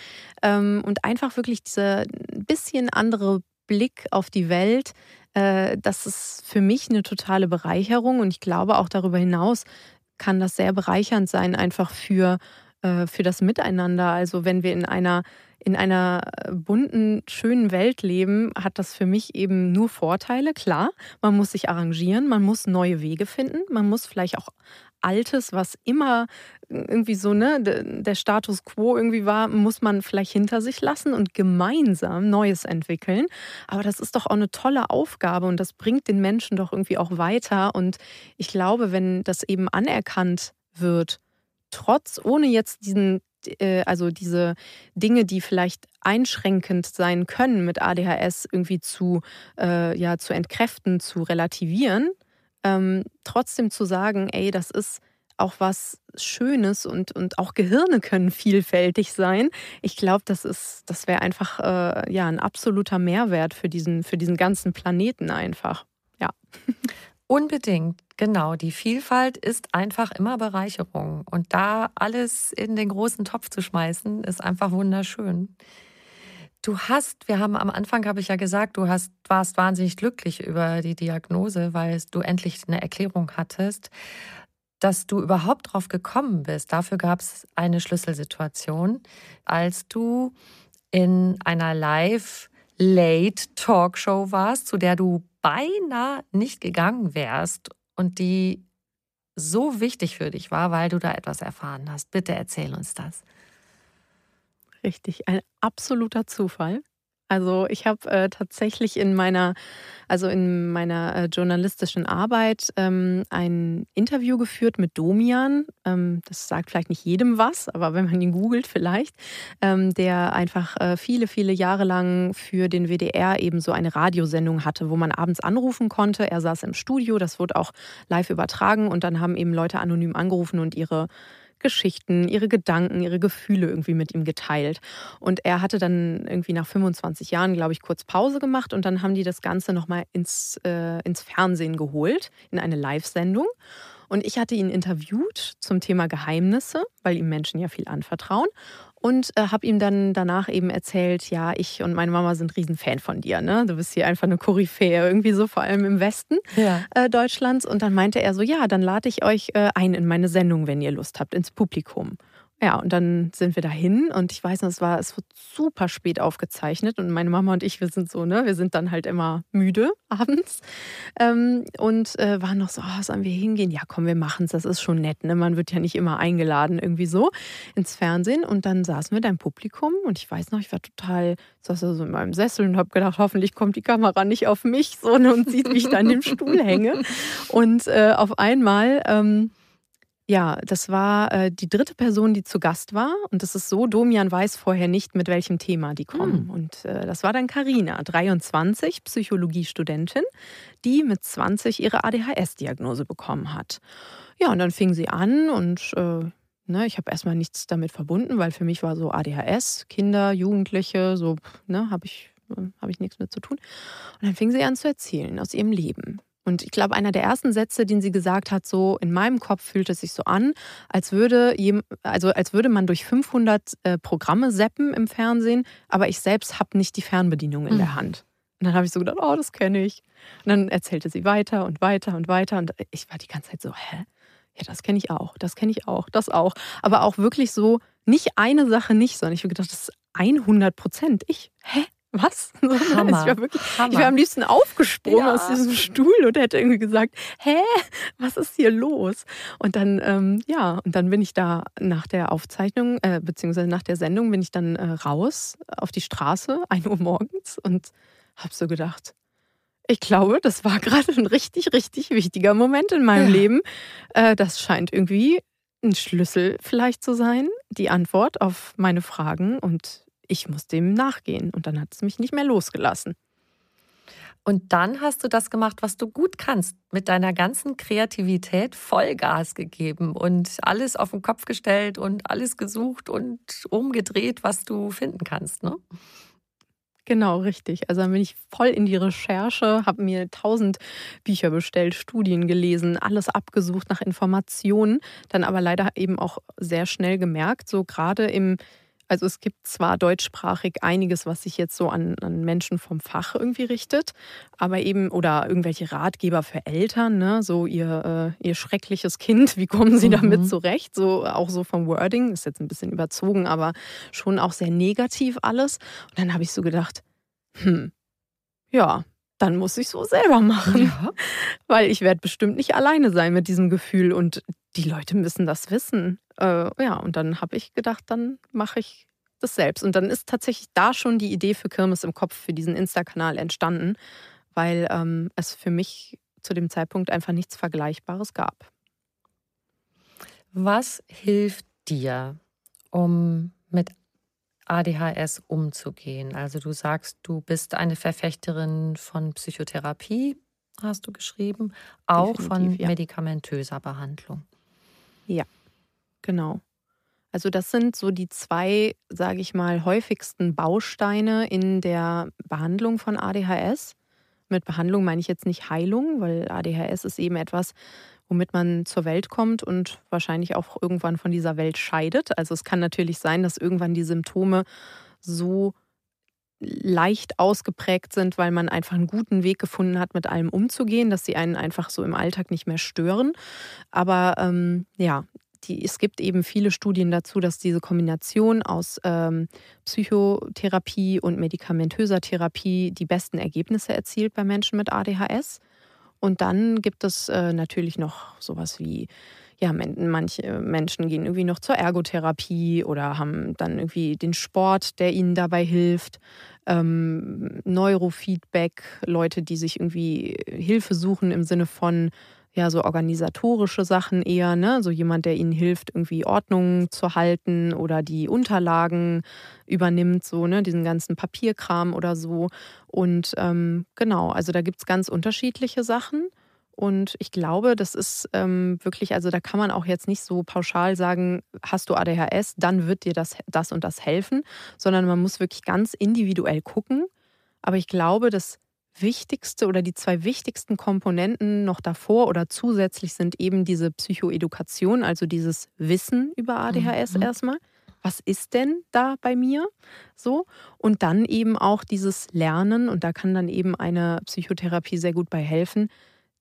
Ähm, und einfach wirklich dieser bisschen andere Blick auf die Welt, äh, das ist für mich eine totale Bereicherung und ich glaube auch darüber hinaus kann das sehr bereichernd sein, einfach für, äh, für das Miteinander. Also wenn wir in einer in einer bunten, schönen Welt leben, hat das für mich eben nur Vorteile. Klar, man muss sich arrangieren, man muss neue Wege finden, man muss vielleicht auch Altes, was immer irgendwie so, ne, der Status quo irgendwie war, muss man vielleicht hinter sich lassen und gemeinsam Neues entwickeln. Aber das ist doch auch eine tolle Aufgabe und das bringt den Menschen doch irgendwie auch weiter. Und ich glaube, wenn das eben anerkannt wird, trotz, ohne jetzt diesen, äh, also diese Dinge, die vielleicht einschränkend sein können mit ADHS irgendwie zu, äh, ja, zu entkräften, zu relativieren, ähm, trotzdem zu sagen, ey, das ist auch was Schönes und, und auch Gehirne können vielfältig sein. Ich glaube, das ist, das wäre einfach äh, ja ein absoluter Mehrwert für diesen, für diesen ganzen Planeten einfach. Ja. Unbedingt, genau. Die Vielfalt ist einfach immer Bereicherung. Und da alles in den großen Topf zu schmeißen, ist einfach wunderschön. Du hast, wir haben am Anfang, habe ich ja gesagt, du hast, warst wahnsinnig glücklich über die Diagnose, weil du endlich eine Erklärung hattest. Dass du überhaupt drauf gekommen bist, dafür gab es eine Schlüsselsituation, als du in einer Live-Late-Talkshow warst, zu der du beinahe nicht gegangen wärst und die so wichtig für dich war, weil du da etwas erfahren hast. Bitte erzähl uns das. Richtig. Ein absoluter Zufall. Also ich habe äh, tatsächlich in meiner, also in meiner äh, journalistischen Arbeit ähm, ein Interview geführt mit Domian. Ähm, das sagt vielleicht nicht jedem was, aber wenn man ihn googelt vielleicht, ähm, der einfach äh, viele, viele Jahre lang für den WDR eben so eine Radiosendung hatte, wo man abends anrufen konnte. Er saß im Studio, das wurde auch live übertragen und dann haben eben Leute anonym angerufen und ihre Geschichten, ihre Gedanken, ihre Gefühle irgendwie mit ihm geteilt. Und er hatte dann irgendwie nach 25 Jahren, glaube ich, kurz Pause gemacht und dann haben die das Ganze nochmal ins, äh, ins Fernsehen geholt, in eine Live-Sendung. Und ich hatte ihn interviewt zum Thema Geheimnisse, weil ihm Menschen ja viel anvertrauen und äh, habe ihm dann danach eben erzählt, ja, ich und meine Mama sind Riesenfan von dir. Ne? Du bist hier einfach eine Koryphäe, irgendwie so, vor allem im Westen ja. äh, Deutschlands. Und dann meinte er so, ja, dann lade ich euch äh, ein in meine Sendung, wenn ihr Lust habt, ins Publikum. Ja, und dann sind wir dahin und ich weiß noch, es war, es wird super spät aufgezeichnet und meine Mama und ich, wir sind so, ne, wir sind dann halt immer müde abends ähm, und äh, waren noch so, oh, sollen wir hingehen? Ja, komm, wir machen es, das ist schon nett, ne, man wird ja nicht immer eingeladen irgendwie so ins Fernsehen. Und dann saßen wir da im Publikum und ich weiß noch, ich war total, saß so in meinem Sessel und habe gedacht, hoffentlich kommt die Kamera nicht auf mich so ne, und sieht, wie ich da in dem Stuhl hänge und äh, auf einmal ähm, ja, das war äh, die dritte Person, die zu Gast war. Und das ist so, Domian weiß vorher nicht, mit welchem Thema die kommen. Mhm. Und äh, das war dann Karina, 23, Psychologiestudentin, die mit 20 ihre ADHS-Diagnose bekommen hat. Ja, und dann fing sie an und äh, ne, ich habe erstmal nichts damit verbunden, weil für mich war so ADHS, Kinder, Jugendliche, so, ne, habe ich, äh, hab ich nichts mit zu tun. Und dann fing sie an zu erzählen aus ihrem Leben. Und ich glaube, einer der ersten Sätze, den sie gesagt hat, so in meinem Kopf fühlt es sich so an, als würde, also als würde man durch 500 äh, Programme seppen im Fernsehen, aber ich selbst habe nicht die Fernbedienung in mhm. der Hand. Und dann habe ich so gedacht, oh, das kenne ich. Und dann erzählte sie weiter und weiter und weiter. Und ich war die ganze Zeit so, hä? Ja, das kenne ich auch, das kenne ich auch, das auch. Aber auch wirklich so, nicht eine Sache nicht, sondern ich habe gedacht, das ist 100 Prozent ich. Hä? Was? Hammer. Ich war wirklich, Hammer. ich wäre am liebsten aufgesprungen ja. aus diesem Stuhl und hätte irgendwie gesagt, hä, was ist hier los? Und dann, ähm, ja, und dann bin ich da nach der Aufzeichnung, äh, beziehungsweise nach der Sendung, bin ich dann äh, raus auf die Straße, 1 Uhr morgens und habe so gedacht, ich glaube, das war gerade ein richtig, richtig wichtiger Moment in meinem ja. Leben. Äh, das scheint irgendwie ein Schlüssel vielleicht zu sein, die Antwort auf meine Fragen und ich muss dem nachgehen. Und dann hat es mich nicht mehr losgelassen. Und dann hast du das gemacht, was du gut kannst, mit deiner ganzen Kreativität Vollgas gegeben und alles auf den Kopf gestellt und alles gesucht und umgedreht, was du finden kannst, ne? Genau, richtig. Also dann bin ich voll in die Recherche, habe mir tausend Bücher bestellt, Studien gelesen, alles abgesucht nach Informationen, dann aber leider eben auch sehr schnell gemerkt, so gerade im also es gibt zwar deutschsprachig einiges, was sich jetzt so an, an, Menschen vom Fach irgendwie richtet, aber eben, oder irgendwelche Ratgeber für Eltern, ne? so ihr, äh, ihr schreckliches Kind, wie kommen sie mhm. damit zurecht? So auch so vom Wording, ist jetzt ein bisschen überzogen, aber schon auch sehr negativ alles. Und dann habe ich so gedacht, hm, ja, dann muss ich so selber machen. Ja. Weil ich werde bestimmt nicht alleine sein mit diesem Gefühl und die Leute müssen das wissen. Äh, ja, und dann habe ich gedacht, dann mache ich das selbst. Und dann ist tatsächlich da schon die Idee für Kirmes im Kopf für diesen Insta-Kanal entstanden, weil ähm, es für mich zu dem Zeitpunkt einfach nichts Vergleichbares gab. Was hilft dir, um mit ADHS umzugehen? Also du sagst, du bist eine Verfechterin von Psychotherapie, hast du geschrieben, auch Definitiv, von medikamentöser Behandlung. Ja, genau. Also das sind so die zwei, sage ich mal, häufigsten Bausteine in der Behandlung von ADHS. Mit Behandlung meine ich jetzt nicht Heilung, weil ADHS ist eben etwas, womit man zur Welt kommt und wahrscheinlich auch irgendwann von dieser Welt scheidet. Also es kann natürlich sein, dass irgendwann die Symptome so leicht ausgeprägt sind, weil man einfach einen guten Weg gefunden hat, mit allem umzugehen, dass sie einen einfach so im Alltag nicht mehr stören. Aber ähm, ja, die, es gibt eben viele Studien dazu, dass diese Kombination aus ähm, Psychotherapie und medikamentöser Therapie die besten Ergebnisse erzielt bei Menschen mit ADHS. Und dann gibt es äh, natürlich noch sowas wie ja, manche Menschen gehen irgendwie noch zur Ergotherapie oder haben dann irgendwie den Sport, der ihnen dabei hilft. Ähm, Neurofeedback, Leute, die sich irgendwie Hilfe suchen im Sinne von ja, so organisatorische Sachen eher, ne? So jemand, der ihnen hilft, irgendwie Ordnung zu halten oder die Unterlagen übernimmt, so, ne, diesen ganzen Papierkram oder so. Und ähm, genau, also da gibt es ganz unterschiedliche Sachen. Und ich glaube, das ist ähm, wirklich, also da kann man auch jetzt nicht so pauschal sagen, hast du ADHS, dann wird dir das, das und das helfen, sondern man muss wirklich ganz individuell gucken. Aber ich glaube, das Wichtigste oder die zwei wichtigsten Komponenten noch davor oder zusätzlich sind eben diese Psychoedukation, also dieses Wissen über ADHS mhm. erstmal. Was ist denn da bei mir? So. Und dann eben auch dieses Lernen, und da kann dann eben eine Psychotherapie sehr gut bei helfen,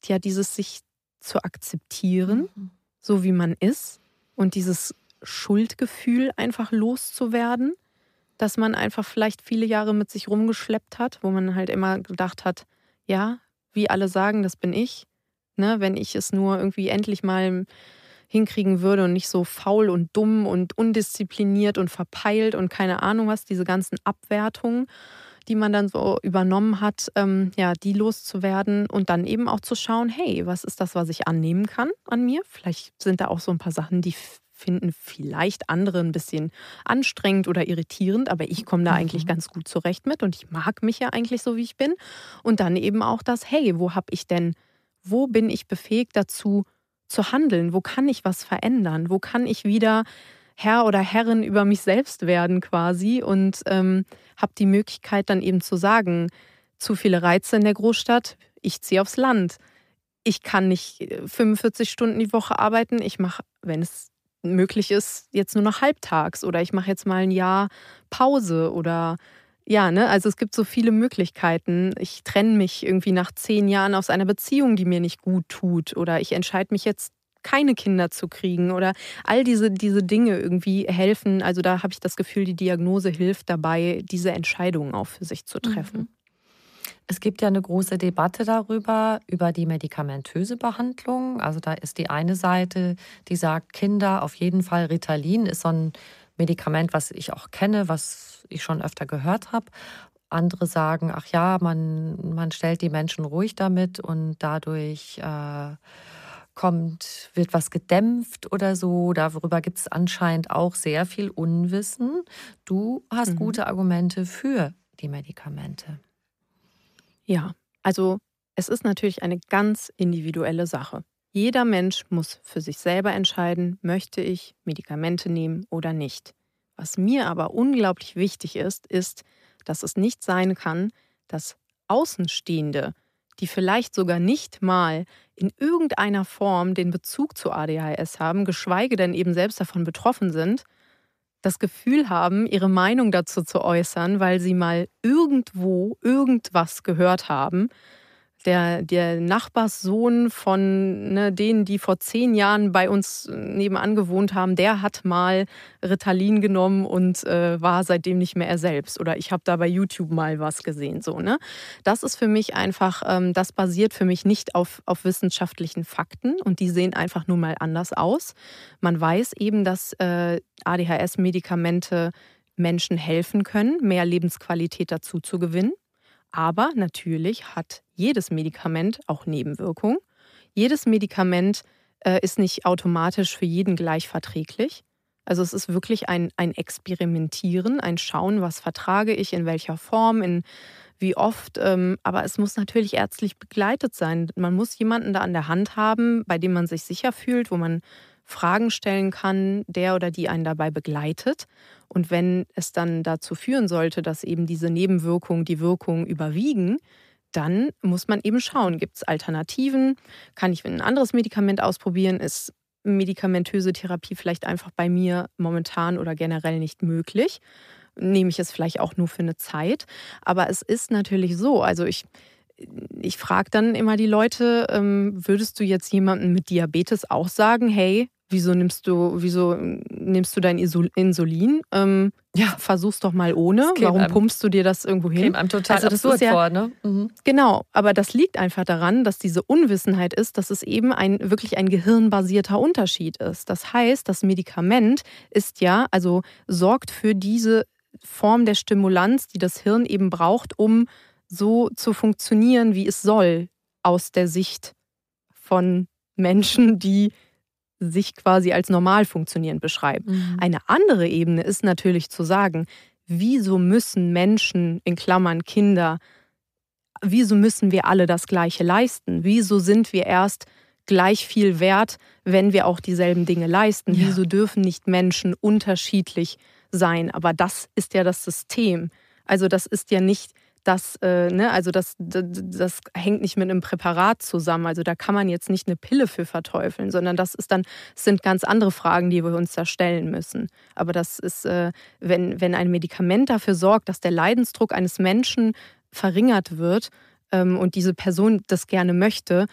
ja, dieses sich zu akzeptieren, mhm. so wie man ist, und dieses Schuldgefühl einfach loszuwerden dass man einfach vielleicht viele Jahre mit sich rumgeschleppt hat, wo man halt immer gedacht hat, ja, wie alle sagen, das bin ich. Ne, wenn ich es nur irgendwie endlich mal hinkriegen würde und nicht so faul und dumm und undiszipliniert und verpeilt und keine Ahnung was, diese ganzen Abwertungen, die man dann so übernommen hat, ähm, ja, die loszuwerden und dann eben auch zu schauen, hey, was ist das, was ich annehmen kann an mir? Vielleicht sind da auch so ein paar Sachen, die finden vielleicht andere ein bisschen anstrengend oder irritierend, aber ich komme da eigentlich mhm. ganz gut zurecht mit und ich mag mich ja eigentlich so, wie ich bin. Und dann eben auch das, hey, wo habe ich denn, wo bin ich befähigt dazu zu handeln? Wo kann ich was verändern? Wo kann ich wieder Herr oder Herrin über mich selbst werden quasi und ähm, habe die Möglichkeit dann eben zu sagen, zu viele Reize in der Großstadt, ich ziehe aufs Land. Ich kann nicht 45 äh, Stunden die Woche arbeiten. Ich mache, wenn es möglich ist, jetzt nur noch halbtags oder ich mache jetzt mal ein Jahr Pause oder ja, ne, also es gibt so viele Möglichkeiten. Ich trenne mich irgendwie nach zehn Jahren aus einer Beziehung, die mir nicht gut tut oder ich entscheide mich jetzt keine Kinder zu kriegen oder all diese, diese Dinge irgendwie helfen. Also da habe ich das Gefühl, die Diagnose hilft dabei, diese Entscheidungen auch für sich zu treffen. Mhm. Es gibt ja eine große Debatte darüber, über die medikamentöse Behandlung. Also da ist die eine Seite, die sagt, Kinder auf jeden Fall Ritalin ist so ein Medikament, was ich auch kenne, was ich schon öfter gehört habe. Andere sagen, ach ja, man, man stellt die Menschen ruhig damit und dadurch äh, kommt, wird was gedämpft oder so. Darüber gibt es anscheinend auch sehr viel Unwissen. Du hast mhm. gute Argumente für die Medikamente. Ja, also es ist natürlich eine ganz individuelle Sache. Jeder Mensch muss für sich selber entscheiden, möchte ich Medikamente nehmen oder nicht. Was mir aber unglaublich wichtig ist, ist, dass es nicht sein kann, dass Außenstehende, die vielleicht sogar nicht mal in irgendeiner Form den Bezug zu ADHS haben, geschweige denn eben selbst davon betroffen sind, das Gefühl haben, ihre Meinung dazu zu äußern, weil sie mal irgendwo irgendwas gehört haben, der, der Nachbarssohn von ne, denen, die vor zehn Jahren bei uns nebenan gewohnt haben, der hat mal Ritalin genommen und äh, war seitdem nicht mehr er selbst. Oder ich habe da bei YouTube mal was gesehen. So, ne? Das ist für mich einfach, ähm, das basiert für mich nicht auf, auf wissenschaftlichen Fakten und die sehen einfach nur mal anders aus. Man weiß eben, dass äh, ADHS-Medikamente Menschen helfen können, mehr Lebensqualität dazu zu gewinnen. Aber natürlich hat jedes Medikament auch Nebenwirkungen. Jedes Medikament äh, ist nicht automatisch für jeden gleich verträglich. Also es ist wirklich ein, ein Experimentieren, ein Schauen, was vertrage ich, in welcher Form, in wie oft. Ähm, aber es muss natürlich ärztlich begleitet sein. Man muss jemanden da an der Hand haben, bei dem man sich sicher fühlt, wo man Fragen stellen kann, der oder die einen dabei begleitet. Und wenn es dann dazu führen sollte, dass eben diese Nebenwirkungen die Wirkung überwiegen, dann muss man eben schauen, gibt es Alternativen? Kann ich ein anderes Medikament ausprobieren? Ist medikamentöse Therapie vielleicht einfach bei mir momentan oder generell nicht möglich? Nehme ich es vielleicht auch nur für eine Zeit? Aber es ist natürlich so, also ich, ich frage dann immer die Leute, ähm, würdest du jetzt jemandem mit Diabetes auch sagen, hey, wieso nimmst du, wieso nimmst du dein Insulin? Ähm, ja. Versuch's doch mal ohne. Warum einem, pumpst du dir das irgendwo hin? Käme einem total also das absurd ja, vor, ne? Mhm. Genau, aber das liegt einfach daran, dass diese Unwissenheit ist, dass es eben ein wirklich ein gehirnbasierter Unterschied ist. Das heißt, das Medikament ist ja, also sorgt für diese Form der Stimulanz, die das Hirn eben braucht, um so zu funktionieren, wie es soll, aus der Sicht von Menschen, die sich quasi als normal funktionierend beschreiben. Mhm. Eine andere Ebene ist natürlich zu sagen, wieso müssen Menschen, in Klammern Kinder, wieso müssen wir alle das Gleiche leisten? Wieso sind wir erst gleich viel wert, wenn wir auch dieselben Dinge leisten? Ja. Wieso dürfen nicht Menschen unterschiedlich sein? Aber das ist ja das System. Also das ist ja nicht das, äh, ne, also das, das, das, hängt nicht mit einem Präparat zusammen. Also da kann man jetzt nicht eine Pille für verteufeln, sondern das ist dann, das sind ganz andere Fragen, die wir uns da stellen müssen. Aber das ist, äh, wenn, wenn ein Medikament dafür sorgt, dass der Leidensdruck eines Menschen verringert wird ähm, und diese Person das gerne möchte,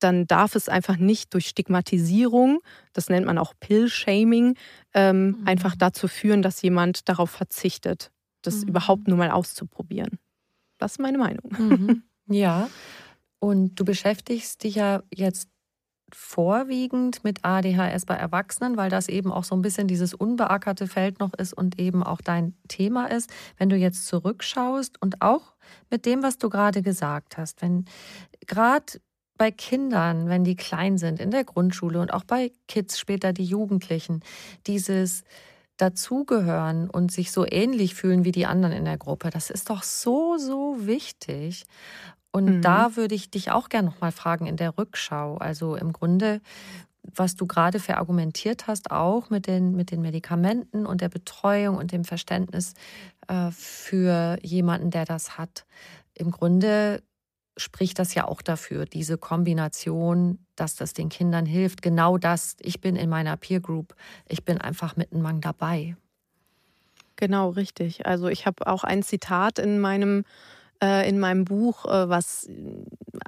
dann darf es einfach nicht durch Stigmatisierung, das nennt man auch Pill-Shaming, ähm, mhm. einfach dazu führen, dass jemand darauf verzichtet, das mhm. überhaupt nur mal auszuprobieren. Das ist meine Meinung. Mhm. Ja. Und du beschäftigst dich ja jetzt vorwiegend mit ADHS bei Erwachsenen, weil das eben auch so ein bisschen dieses unbeackerte Feld noch ist und eben auch dein Thema ist. Wenn du jetzt zurückschaust und auch mit dem, was du gerade gesagt hast, wenn gerade bei Kindern, wenn die klein sind in der Grundschule und auch bei Kids später die Jugendlichen, dieses dazugehören und sich so ähnlich fühlen wie die anderen in der Gruppe. Das ist doch so, so wichtig. Und mhm. da würde ich dich auch gerne nochmal fragen in der Rückschau. Also im Grunde, was du gerade verargumentiert hast, auch mit den, mit den Medikamenten und der Betreuung und dem Verständnis äh, für jemanden, der das hat. Im Grunde spricht das ja auch dafür, diese Kombination, dass das den Kindern hilft. Genau das, ich bin in meiner Peer Group, ich bin einfach mittenmang dabei. Genau, richtig. Also ich habe auch ein Zitat in meinem äh, in meinem Buch, äh, was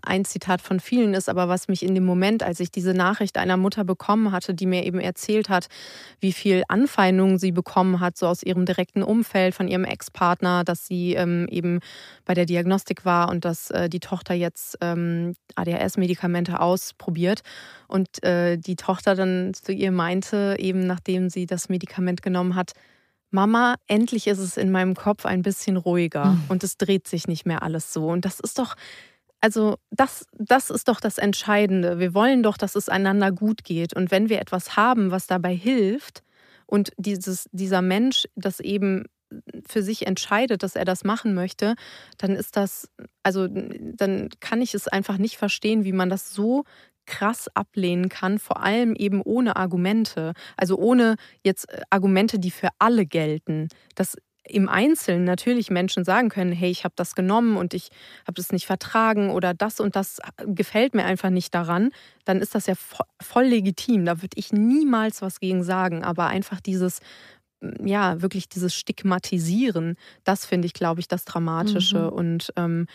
ein Zitat von vielen ist, aber was mich in dem Moment, als ich diese Nachricht einer Mutter bekommen hatte, die mir eben erzählt hat, wie viel Anfeindungen sie bekommen hat, so aus ihrem direkten Umfeld, von ihrem Ex-Partner, dass sie ähm, eben bei der Diagnostik war und dass äh, die Tochter jetzt ähm, ADHS-Medikamente ausprobiert. Und äh, die Tochter dann zu ihr meinte, eben nachdem sie das Medikament genommen hat, Mama, endlich ist es in meinem Kopf ein bisschen ruhiger mhm. und es dreht sich nicht mehr alles so. Und das ist doch, also das, das ist doch das Entscheidende. Wir wollen doch, dass es einander gut geht. Und wenn wir etwas haben, was dabei hilft und dieses, dieser Mensch das eben für sich entscheidet, dass er das machen möchte, dann ist das, also dann kann ich es einfach nicht verstehen, wie man das so krass ablehnen kann, vor allem eben ohne Argumente. Also ohne jetzt äh, Argumente, die für alle gelten. Dass im Einzelnen natürlich Menschen sagen können, hey, ich habe das genommen und ich habe das nicht vertragen oder das und das gefällt mir einfach nicht daran, dann ist das ja voll legitim. Da würde ich niemals was gegen sagen. Aber einfach dieses, ja, wirklich dieses Stigmatisieren, das finde ich, glaube ich, das Dramatische. Mhm. Und ähm,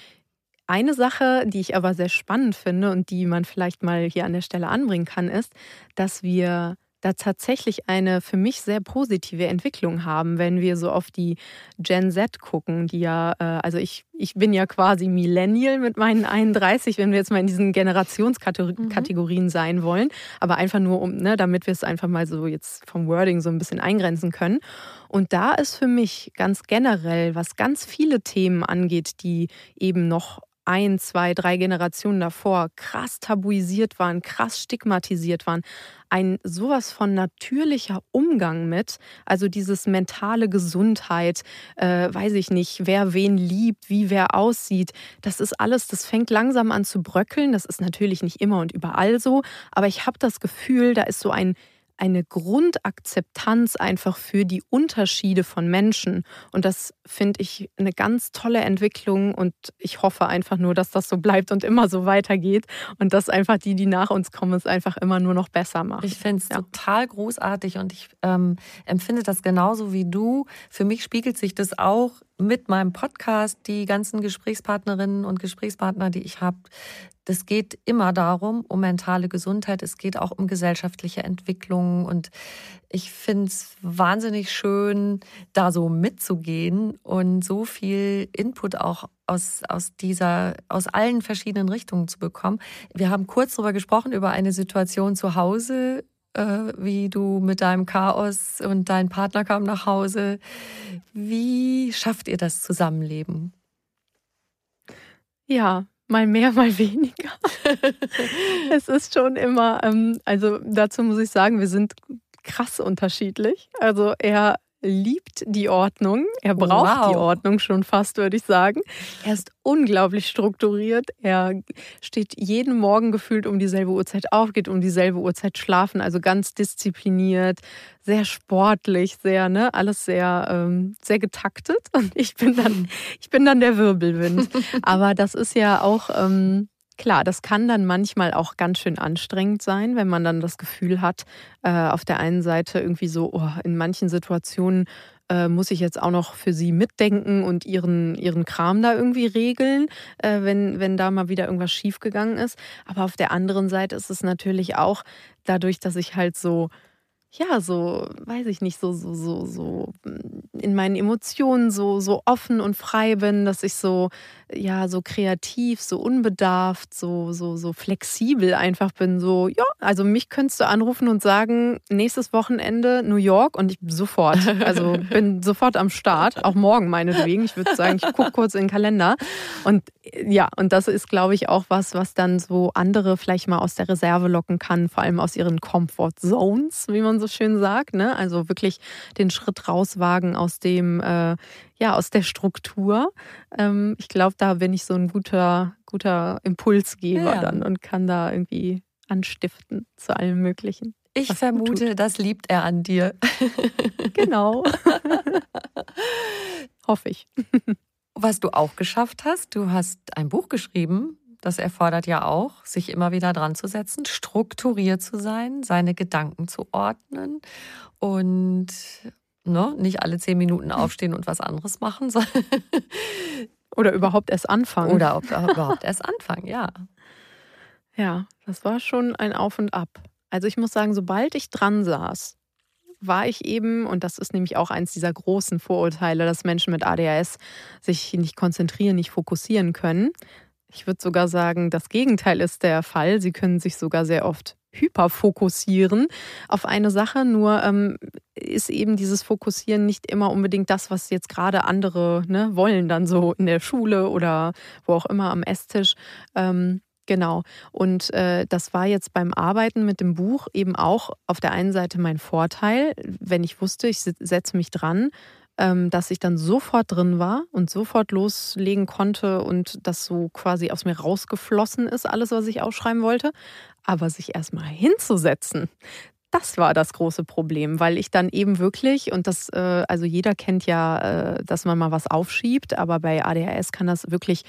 eine Sache, die ich aber sehr spannend finde und die man vielleicht mal hier an der Stelle anbringen kann, ist, dass wir da tatsächlich eine für mich sehr positive Entwicklung haben, wenn wir so auf die Gen Z gucken, die ja, äh, also ich, ich bin ja quasi Millennial mit meinen 31, wenn wir jetzt mal in diesen Generationskategorien mhm. sein wollen, aber einfach nur um, ne, damit wir es einfach mal so jetzt vom Wording so ein bisschen eingrenzen können. Und da ist für mich ganz generell, was ganz viele Themen angeht, die eben noch ein, zwei, drei Generationen davor krass tabuisiert waren, krass stigmatisiert waren, ein sowas von natürlicher Umgang mit, also dieses mentale Gesundheit, äh, weiß ich nicht, wer wen liebt, wie wer aussieht, das ist alles, das fängt langsam an zu bröckeln. Das ist natürlich nicht immer und überall so, aber ich habe das Gefühl, da ist so ein eine Grundakzeptanz einfach für die Unterschiede von Menschen. Und das finde ich eine ganz tolle Entwicklung und ich hoffe einfach nur, dass das so bleibt und immer so weitergeht und dass einfach die, die nach uns kommen, es einfach immer nur noch besser machen. Ich finde es ja. total großartig und ich ähm, empfinde das genauso wie du. Für mich spiegelt sich das auch mit meinem Podcast, die ganzen Gesprächspartnerinnen und Gesprächspartner, die ich habe, das geht immer darum, um mentale Gesundheit. Es geht auch um gesellschaftliche Entwicklung. Und ich finde es wahnsinnig schön, da so mitzugehen und so viel Input auch aus, aus dieser, aus allen verschiedenen Richtungen zu bekommen. Wir haben kurz darüber gesprochen, über eine Situation zu Hause, äh, wie du mit deinem Chaos und dein Partner kam nach Hause. Wie schafft ihr das Zusammenleben? Ja, mal mehr, mal weniger. es ist schon immer, ähm, also dazu muss ich sagen, wir sind krass unterschiedlich. Also er liebt die Ordnung. Er braucht wow. die Ordnung schon fast, würde ich sagen. Er ist unglaublich strukturiert. Er steht jeden Morgen gefühlt um dieselbe Uhrzeit auf, geht um dieselbe Uhrzeit schlafen, also ganz diszipliniert, sehr sportlich, sehr, ne, alles sehr, ähm, sehr getaktet. Und ich bin dann, ich bin dann der Wirbelwind. Aber das ist ja auch, ähm, Klar, das kann dann manchmal auch ganz schön anstrengend sein, wenn man dann das Gefühl hat, äh, auf der einen Seite irgendwie so, oh, in manchen Situationen äh, muss ich jetzt auch noch für sie mitdenken und ihren, ihren Kram da irgendwie regeln, äh, wenn, wenn da mal wieder irgendwas schiefgegangen ist. Aber auf der anderen Seite ist es natürlich auch dadurch, dass ich halt so ja, so, weiß ich nicht, so, so, so, so in meinen Emotionen so, so offen und frei bin, dass ich so, ja, so kreativ, so unbedarft, so, so, so flexibel einfach bin. So, ja, also mich könntest du anrufen und sagen, nächstes Wochenende New York und ich sofort. Also bin sofort am Start, auch morgen meinetwegen. Ich würde sagen, ich gucke kurz in den Kalender. Und ja, und das ist, glaube ich, auch was, was dann so andere vielleicht mal aus der Reserve locken kann, vor allem aus ihren Comfort Zones, wie man so schön sagt. Ne? Also wirklich den Schritt rauswagen aus dem, äh, ja, aus der Struktur. Ähm, ich glaube, da bin ich so ein guter, guter Impulsgeber ja. dann und kann da irgendwie anstiften zu allem Möglichen. Ich vermute, das liebt er an dir. genau. Hoffe ich. Was du auch geschafft hast, du hast ein Buch geschrieben. Das erfordert ja auch, sich immer wieder dran zu setzen, strukturiert zu sein, seine Gedanken zu ordnen und ne, nicht alle zehn Minuten aufstehen und was anderes machen. Oder überhaupt erst anfangen. Oder überhaupt erst anfangen, ja. Ja, das war schon ein Auf und Ab. Also ich muss sagen, sobald ich dran saß, war ich eben, und das ist nämlich auch eins dieser großen Vorurteile, dass Menschen mit ADHS sich nicht konzentrieren, nicht fokussieren können. Ich würde sogar sagen, das Gegenteil ist der Fall. Sie können sich sogar sehr oft hyperfokussieren auf eine Sache. Nur ähm, ist eben dieses Fokussieren nicht immer unbedingt das, was jetzt gerade andere ne, wollen, dann so in der Schule oder wo auch immer am Esstisch. Ähm, Genau. Und äh, das war jetzt beim Arbeiten mit dem Buch eben auch auf der einen Seite mein Vorteil, wenn ich wusste, ich setze mich dran, dass ich dann sofort drin war und sofort loslegen konnte und das so quasi aus mir rausgeflossen ist, alles, was ich ausschreiben wollte. Aber sich erstmal hinzusetzen, das war das große Problem, weil ich dann eben wirklich, und das, äh, also jeder kennt ja, äh, dass man mal was aufschiebt, aber bei ADHS kann das wirklich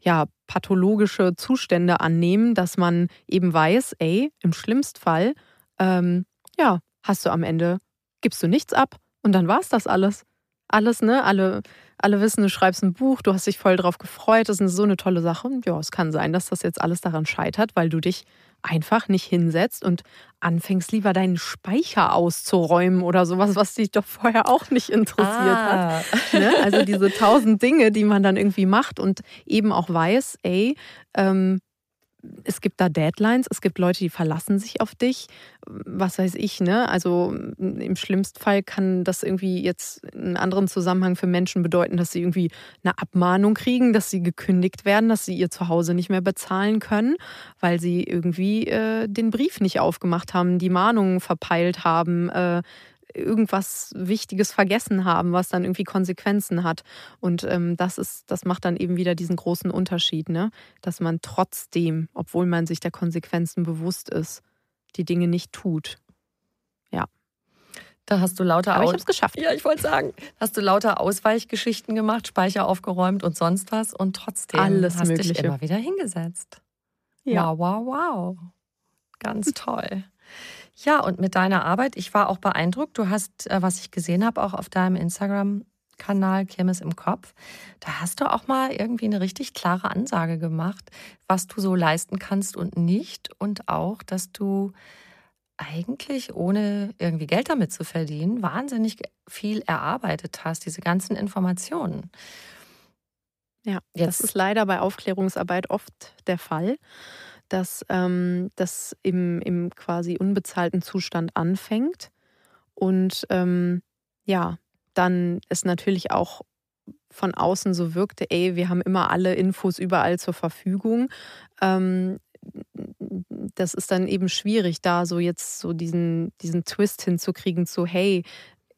ja pathologische Zustände annehmen, dass man eben weiß, ey, im schlimmsten Fall, ähm, ja, hast du am Ende, gibst du nichts ab und dann war es das alles. Alles, ne? Alle, alle wissen, du schreibst ein Buch, du hast dich voll drauf gefreut, das ist so eine tolle Sache. Ja, es kann sein, dass das jetzt alles daran scheitert, weil du dich einfach nicht hinsetzt und anfängst lieber deinen Speicher auszuräumen oder sowas, was dich doch vorher auch nicht interessiert ah. hat. Ne? Also diese tausend Dinge, die man dann irgendwie macht und eben auch weiß, ey, ähm, es gibt da Deadlines, es gibt Leute, die verlassen sich auf dich. Was weiß ich, ne? Also im schlimmsten Fall kann das irgendwie jetzt in anderen Zusammenhang für Menschen bedeuten, dass sie irgendwie eine Abmahnung kriegen, dass sie gekündigt werden, dass sie ihr Zuhause nicht mehr bezahlen können, weil sie irgendwie äh, den Brief nicht aufgemacht haben, die Mahnungen verpeilt haben, äh, irgendwas Wichtiges vergessen haben, was dann irgendwie Konsequenzen hat. Und ähm, das ist, das macht dann eben wieder diesen großen Unterschied, ne? Dass man trotzdem, obwohl man sich der Konsequenzen bewusst ist, die Dinge nicht tut. Ja. Da hast du lauter Aber ich hab's geschafft. Ja, ich wollte sagen, hast du lauter Ausweichgeschichten gemacht, Speicher aufgeräumt und sonst was und trotzdem Alles hast Mögliche. dich immer wieder hingesetzt. Ja. Wow, wow, wow. Ganz toll. Ja, und mit deiner Arbeit, ich war auch beeindruckt. Du hast, äh, was ich gesehen habe, auch auf deinem Instagram, Kanal Kirmes im Kopf. Da hast du auch mal irgendwie eine richtig klare Ansage gemacht, was du so leisten kannst und nicht. Und auch, dass du eigentlich, ohne irgendwie Geld damit zu verdienen, wahnsinnig viel erarbeitet hast, diese ganzen Informationen. Ja, Jetzt. das ist leider bei Aufklärungsarbeit oft der Fall, dass ähm, das im, im quasi unbezahlten Zustand anfängt und ähm, ja, dann ist natürlich auch von außen so wirkte, ey, wir haben immer alle Infos überall zur Verfügung. Ähm, das ist dann eben schwierig, da so jetzt so diesen, diesen Twist hinzukriegen, so, hey,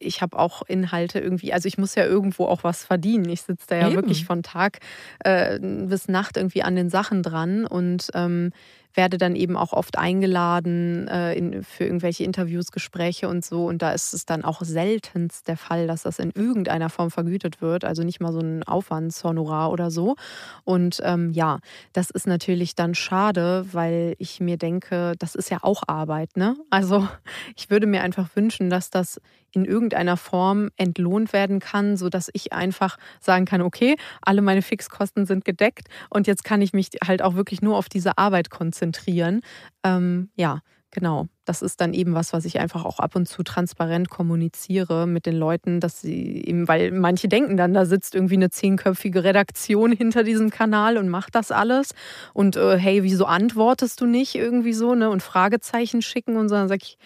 ich habe auch Inhalte irgendwie, also ich muss ja irgendwo auch was verdienen. Ich sitze da ja Eben. wirklich von Tag äh, bis Nacht irgendwie an den Sachen dran und ähm, werde dann eben auch oft eingeladen äh, in, für irgendwelche Interviews, Gespräche und so. Und da ist es dann auch seltenst der Fall, dass das in irgendeiner Form vergütet wird. Also nicht mal so ein Aufwandshonorar oder so. Und ähm, ja, das ist natürlich dann schade, weil ich mir denke, das ist ja auch Arbeit. Ne? Also ich würde mir einfach wünschen, dass das in irgendeiner Form entlohnt werden kann, sodass ich einfach sagen kann, okay, alle meine Fixkosten sind gedeckt und jetzt kann ich mich halt auch wirklich nur auf diese Arbeit konzentrieren. Ähm, ja, genau. Das ist dann eben was, was ich einfach auch ab und zu transparent kommuniziere mit den Leuten, dass sie eben, weil manche denken dann, da sitzt irgendwie eine zehnköpfige Redaktion hinter diesem Kanal und macht das alles. Und äh, hey, wieso antwortest du nicht irgendwie so, ne? Und Fragezeichen schicken und so. Dann sage ich,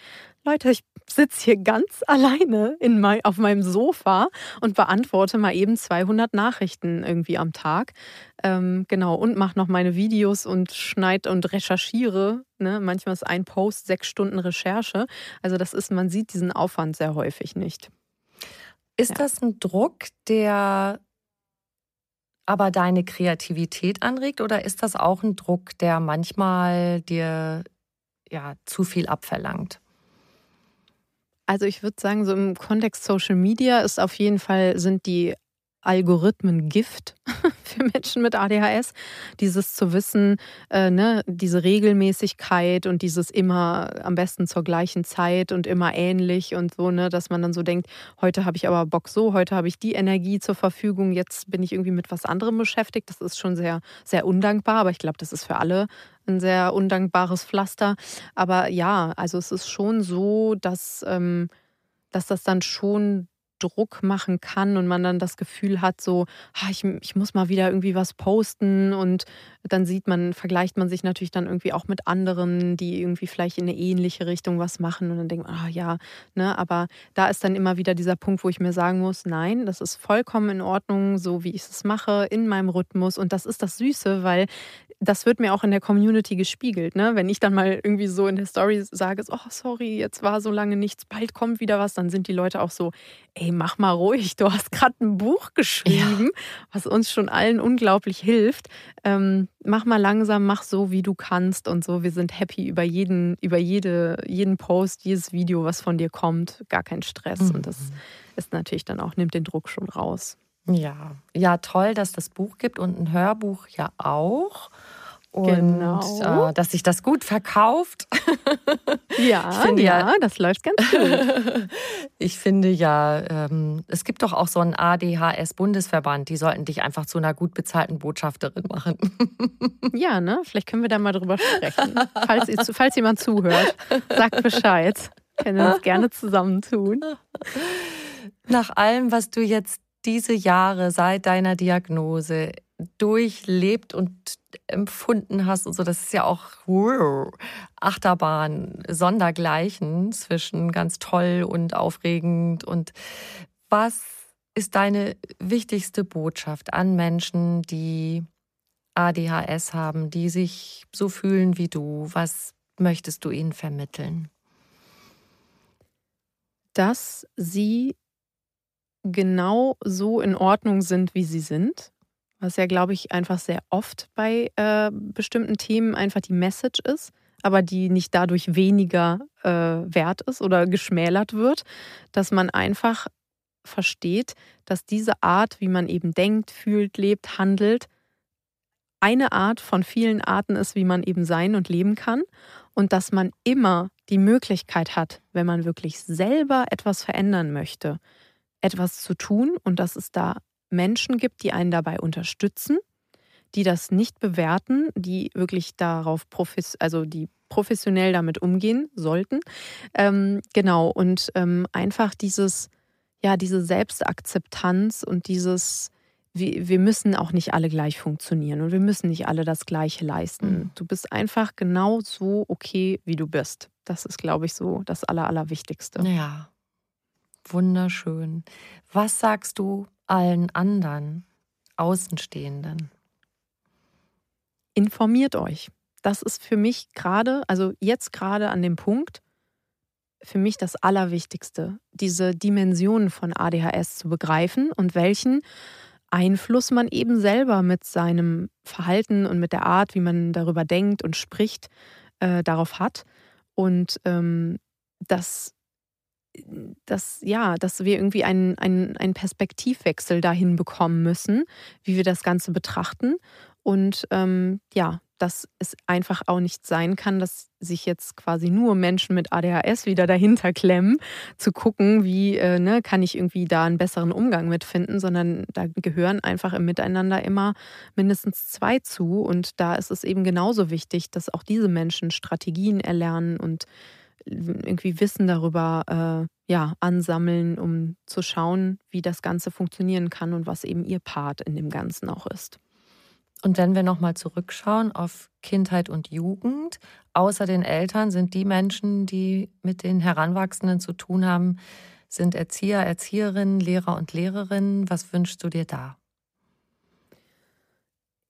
Leute, ich sitze hier ganz alleine in mein, auf meinem Sofa und beantworte mal eben 200 Nachrichten irgendwie am Tag. Ähm, genau, und mache noch meine Videos und schneide und recherchiere. Ne? Manchmal ist ein Post sechs Stunden Recherche. Also das ist, man sieht diesen Aufwand sehr häufig nicht. Ist ja. das ein Druck, der aber deine Kreativität anregt oder ist das auch ein Druck, der manchmal dir ja zu viel abverlangt? Also ich würde sagen, so im Kontext Social Media ist auf jeden Fall, sind die Algorithmen Gift für Menschen mit ADHS. Dieses zu wissen, äh, ne, diese Regelmäßigkeit und dieses immer am besten zur gleichen Zeit und immer ähnlich und so, ne, dass man dann so denkt, heute habe ich aber Bock so, heute habe ich die Energie zur Verfügung, jetzt bin ich irgendwie mit was anderem beschäftigt. Das ist schon sehr, sehr undankbar, aber ich glaube, das ist für alle ein sehr undankbares Pflaster. Aber ja, also es ist schon so, dass, ähm, dass das dann schon Druck machen kann und man dann das Gefühl hat, so, ich, ich muss mal wieder irgendwie was posten und dann sieht man, vergleicht man sich natürlich dann irgendwie auch mit anderen, die irgendwie vielleicht in eine ähnliche Richtung was machen und dann denkt man, ah ja, ne, aber da ist dann immer wieder dieser Punkt, wo ich mir sagen muss, nein, das ist vollkommen in Ordnung, so wie ich es mache, in meinem Rhythmus und das ist das Süße, weil das wird mir auch in der Community gespiegelt. Ne? Wenn ich dann mal irgendwie so in der Story sage, oh sorry, jetzt war so lange nichts, bald kommt wieder was, dann sind die Leute auch so, ey, mach mal ruhig, du hast gerade ein Buch geschrieben, ja. was uns schon allen unglaublich hilft. Ähm, mach mal langsam, mach so, wie du kannst und so. Wir sind happy über jeden, über jede, jeden Post, jedes Video, was von dir kommt. Gar kein Stress. Mhm. Und das mhm. ist natürlich dann auch, nimmt den Druck schon raus. Ja, ja, toll, dass das Buch gibt und ein Hörbuch ja auch. Und genau. äh, dass sich das gut verkauft. Ja, finde, ja, ja, das läuft ganz gut. ich finde ja, ähm, es gibt doch auch so einen ADHS-Bundesverband, die sollten dich einfach zu einer gut bezahlten Botschafterin machen. ja, ne? Vielleicht können wir da mal drüber sprechen. Falls, falls jemand zuhört, sagt Bescheid. Können wir uns gerne zusammentun. Nach allem, was du jetzt diese Jahre seit deiner Diagnose durchlebt und empfunden hast und so, das ist ja auch Achterbahn, Sondergleichen zwischen ganz toll und aufregend. Und was ist deine wichtigste Botschaft an Menschen, die ADHS haben, die sich so fühlen wie du? Was möchtest du ihnen vermitteln? Dass sie genau so in Ordnung sind, wie sie sind. Was ja, glaube ich, einfach sehr oft bei äh, bestimmten Themen einfach die Message ist, aber die nicht dadurch weniger äh, wert ist oder geschmälert wird, dass man einfach versteht, dass diese Art, wie man eben denkt, fühlt, lebt, handelt, eine Art von vielen Arten ist, wie man eben sein und leben kann und dass man immer die Möglichkeit hat, wenn man wirklich selber etwas verändern möchte, etwas zu tun und dass es da Menschen gibt, die einen dabei unterstützen, die das nicht bewerten, die wirklich darauf profis also die professionell damit umgehen sollten. Ähm, genau, und ähm, einfach dieses, ja, diese Selbstakzeptanz und dieses, wir, wir müssen auch nicht alle gleich funktionieren und wir müssen nicht alle das Gleiche leisten. Mhm. Du bist einfach genau so okay, wie du bist. Das ist, glaube ich, so das Aller, Allerwichtigste. Ja, wunderschön. Was sagst du allen anderen Außenstehenden? Informiert euch. Das ist für mich gerade, also jetzt gerade an dem Punkt, für mich das Allerwichtigste, diese Dimensionen von ADHS zu begreifen und welchen Einfluss man eben selber mit seinem Verhalten und mit der Art, wie man darüber denkt und spricht, äh, darauf hat. Und ähm, dass, dass, ja, dass wir irgendwie einen, einen, einen Perspektivwechsel dahin bekommen müssen, wie wir das Ganze betrachten. Und ähm, ja, dass es einfach auch nicht sein kann, dass sich jetzt quasi nur Menschen mit ADHS wieder dahinter klemmen, zu gucken, wie äh, ne, kann ich irgendwie da einen besseren Umgang mitfinden, sondern da gehören einfach im Miteinander immer mindestens zwei zu. Und da ist es eben genauso wichtig, dass auch diese Menschen Strategien erlernen und irgendwie Wissen darüber äh, ja, ansammeln, um zu schauen, wie das Ganze funktionieren kann und was eben ihr Part in dem Ganzen auch ist. Und wenn wir nochmal zurückschauen auf Kindheit und Jugend, außer den Eltern sind die Menschen, die mit den Heranwachsenden zu tun haben, sind Erzieher, Erzieherinnen, Lehrer und Lehrerinnen. Was wünschst du dir da?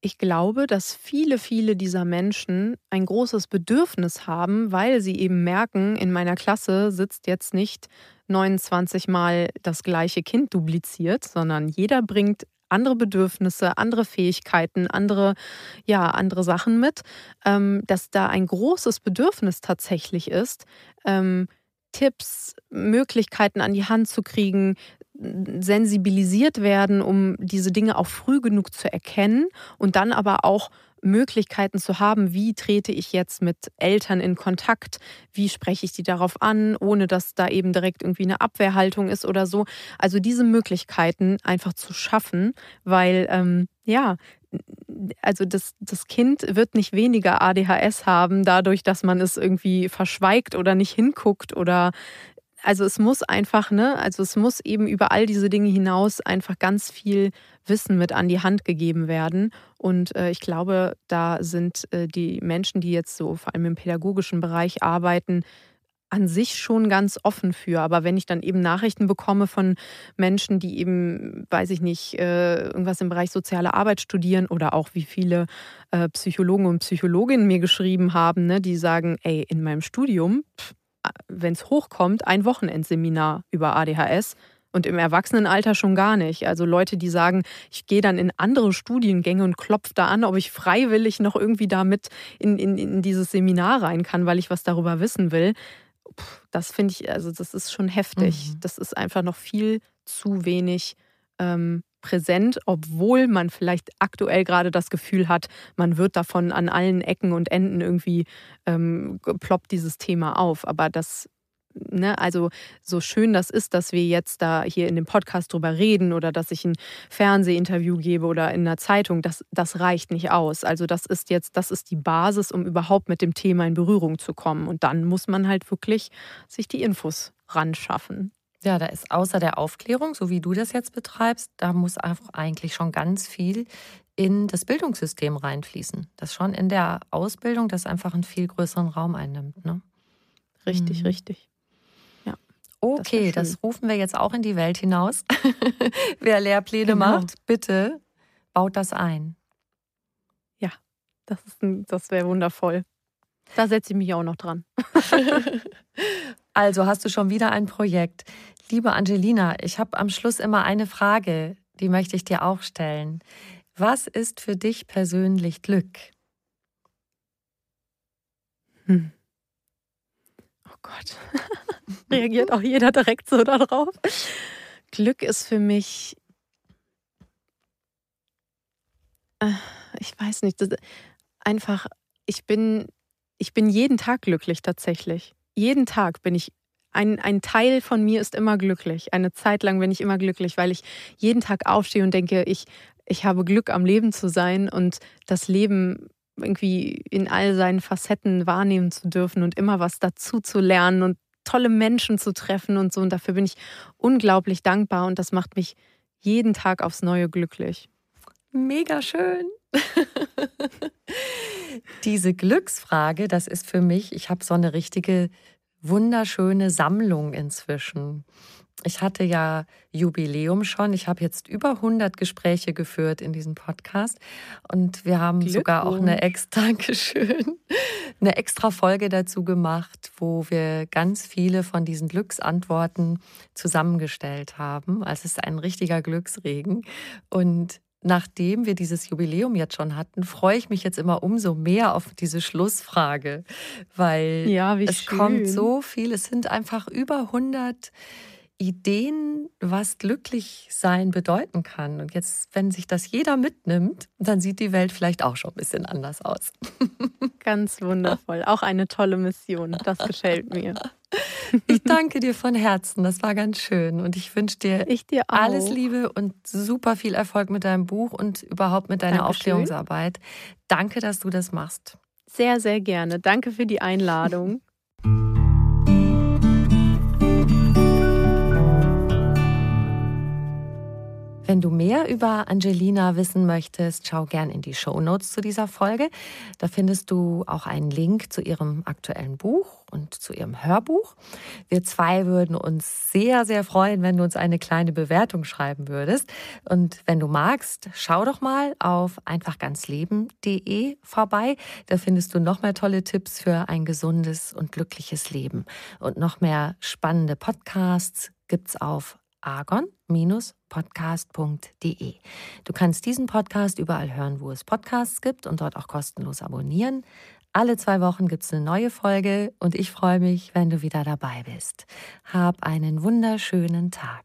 Ich glaube, dass viele, viele dieser Menschen ein großes Bedürfnis haben, weil sie eben merken, in meiner Klasse sitzt jetzt nicht 29 Mal das gleiche Kind dupliziert, sondern jeder bringt andere Bedürfnisse, andere Fähigkeiten, andere, ja, andere Sachen mit, ähm, dass da ein großes Bedürfnis tatsächlich ist, ähm, Tipps, Möglichkeiten an die Hand zu kriegen, sensibilisiert werden, um diese Dinge auch früh genug zu erkennen und dann aber auch Möglichkeiten zu haben, wie trete ich jetzt mit Eltern in Kontakt, wie spreche ich die darauf an, ohne dass da eben direkt irgendwie eine Abwehrhaltung ist oder so. Also diese Möglichkeiten einfach zu schaffen, weil ähm, ja, also das, das Kind wird nicht weniger ADHS haben, dadurch, dass man es irgendwie verschweigt oder nicht hinguckt oder also es muss einfach, ne, also es muss eben über all diese Dinge hinaus einfach ganz viel Wissen mit an die Hand gegeben werden. Und äh, ich glaube, da sind äh, die Menschen, die jetzt so vor allem im pädagogischen Bereich arbeiten, an sich schon ganz offen für. Aber wenn ich dann eben Nachrichten bekomme von Menschen, die eben, weiß ich nicht, äh, irgendwas im Bereich soziale Arbeit studieren oder auch wie viele äh, Psychologen und Psychologinnen mir geschrieben haben, ne, die sagen, ey, in meinem Studium, wenn es hochkommt, ein Wochenendseminar über ADHS und im Erwachsenenalter schon gar nicht. Also Leute, die sagen, ich gehe dann in andere Studiengänge und klopfe da an, ob ich freiwillig noch irgendwie da mit in, in, in dieses Seminar rein kann, weil ich was darüber wissen will. das finde ich, also das ist schon heftig. Mhm. Das ist einfach noch viel zu wenig ähm, präsent, obwohl man vielleicht aktuell gerade das Gefühl hat, man wird davon an allen Ecken und Enden irgendwie ähm, ploppt dieses Thema auf. Aber das, ne, also so schön das ist, dass wir jetzt da hier in dem Podcast drüber reden oder dass ich ein Fernsehinterview gebe oder in einer Zeitung, das, das reicht nicht aus. Also das ist jetzt, das ist die Basis, um überhaupt mit dem Thema in Berührung zu kommen. Und dann muss man halt wirklich sich die Infos ran schaffen. Ja, da ist außer der Aufklärung, so wie du das jetzt betreibst, da muss einfach eigentlich schon ganz viel in das Bildungssystem reinfließen. Das schon in der Ausbildung, das einfach einen viel größeren Raum einnimmt. Ne? Richtig, mhm. richtig. Ja. Okay, das, das, rufen wir jetzt auch in die Welt hinaus. Wer Lehrpläne genau. macht, bitte baut das ein. Ja, das, das wäre wundervoll. Da setze ich mich auch noch dran. Also hast du schon wieder ein Projekt. Liebe Angelina, ich habe am Schluss immer eine Frage, die möchte ich dir auch stellen. Was ist für dich persönlich Glück? Hm. Oh Gott. Reagiert auch jeder direkt so darauf. Glück ist für mich. Äh, ich weiß nicht. einfach, ich bin, ich bin jeden Tag glücklich tatsächlich jeden Tag bin ich ein, ein Teil von mir ist immer glücklich. Eine Zeit lang bin ich immer glücklich, weil ich jeden Tag aufstehe und denke, ich, ich habe Glück am Leben zu sein und das Leben irgendwie in all seinen Facetten wahrnehmen zu dürfen und immer was dazu zu lernen und tolle Menschen zu treffen und so. Und dafür bin ich unglaublich dankbar und das macht mich jeden Tag aufs Neue glücklich. Mega schön. Diese Glücksfrage, das ist für mich, ich habe so eine richtige wunderschöne Sammlung inzwischen. Ich hatte ja Jubiläum schon. Ich habe jetzt über 100 Gespräche geführt in diesem Podcast und wir haben sogar auch eine extra, Dankeschön, eine extra Folge dazu gemacht, wo wir ganz viele von diesen Glücksantworten zusammengestellt haben. Also es ist ein richtiger Glücksregen und nachdem wir dieses Jubiläum jetzt schon hatten, freue ich mich jetzt immer umso mehr auf diese Schlussfrage, weil ja, es schön. kommt so viel. Es sind einfach über 100 Ideen, was glücklich sein bedeuten kann. Und jetzt, wenn sich das jeder mitnimmt, dann sieht die Welt vielleicht auch schon ein bisschen anders aus. Ganz wundervoll. Auch eine tolle Mission. Das gefällt mir. Ich danke dir von Herzen. Das war ganz schön. Und ich wünsche dir, dir alles Liebe und super viel Erfolg mit deinem Buch und überhaupt mit deiner Dankeschön. Aufklärungsarbeit. Danke, dass du das machst. Sehr, sehr gerne. Danke für die Einladung. Wenn du mehr über Angelina wissen möchtest, schau gern in die Show Notes zu dieser Folge. Da findest du auch einen Link zu ihrem aktuellen Buch und zu ihrem Hörbuch. Wir zwei würden uns sehr, sehr freuen, wenn du uns eine kleine Bewertung schreiben würdest. Und wenn du magst, schau doch mal auf einfachganzleben.de vorbei. Da findest du noch mehr tolle Tipps für ein gesundes und glückliches Leben. Und noch mehr spannende Podcasts gibt's auf argon-podcast.de. Du kannst diesen Podcast überall hören, wo es Podcasts gibt und dort auch kostenlos abonnieren. Alle zwei Wochen gibt es eine neue Folge und ich freue mich, wenn du wieder dabei bist. Hab einen wunderschönen Tag.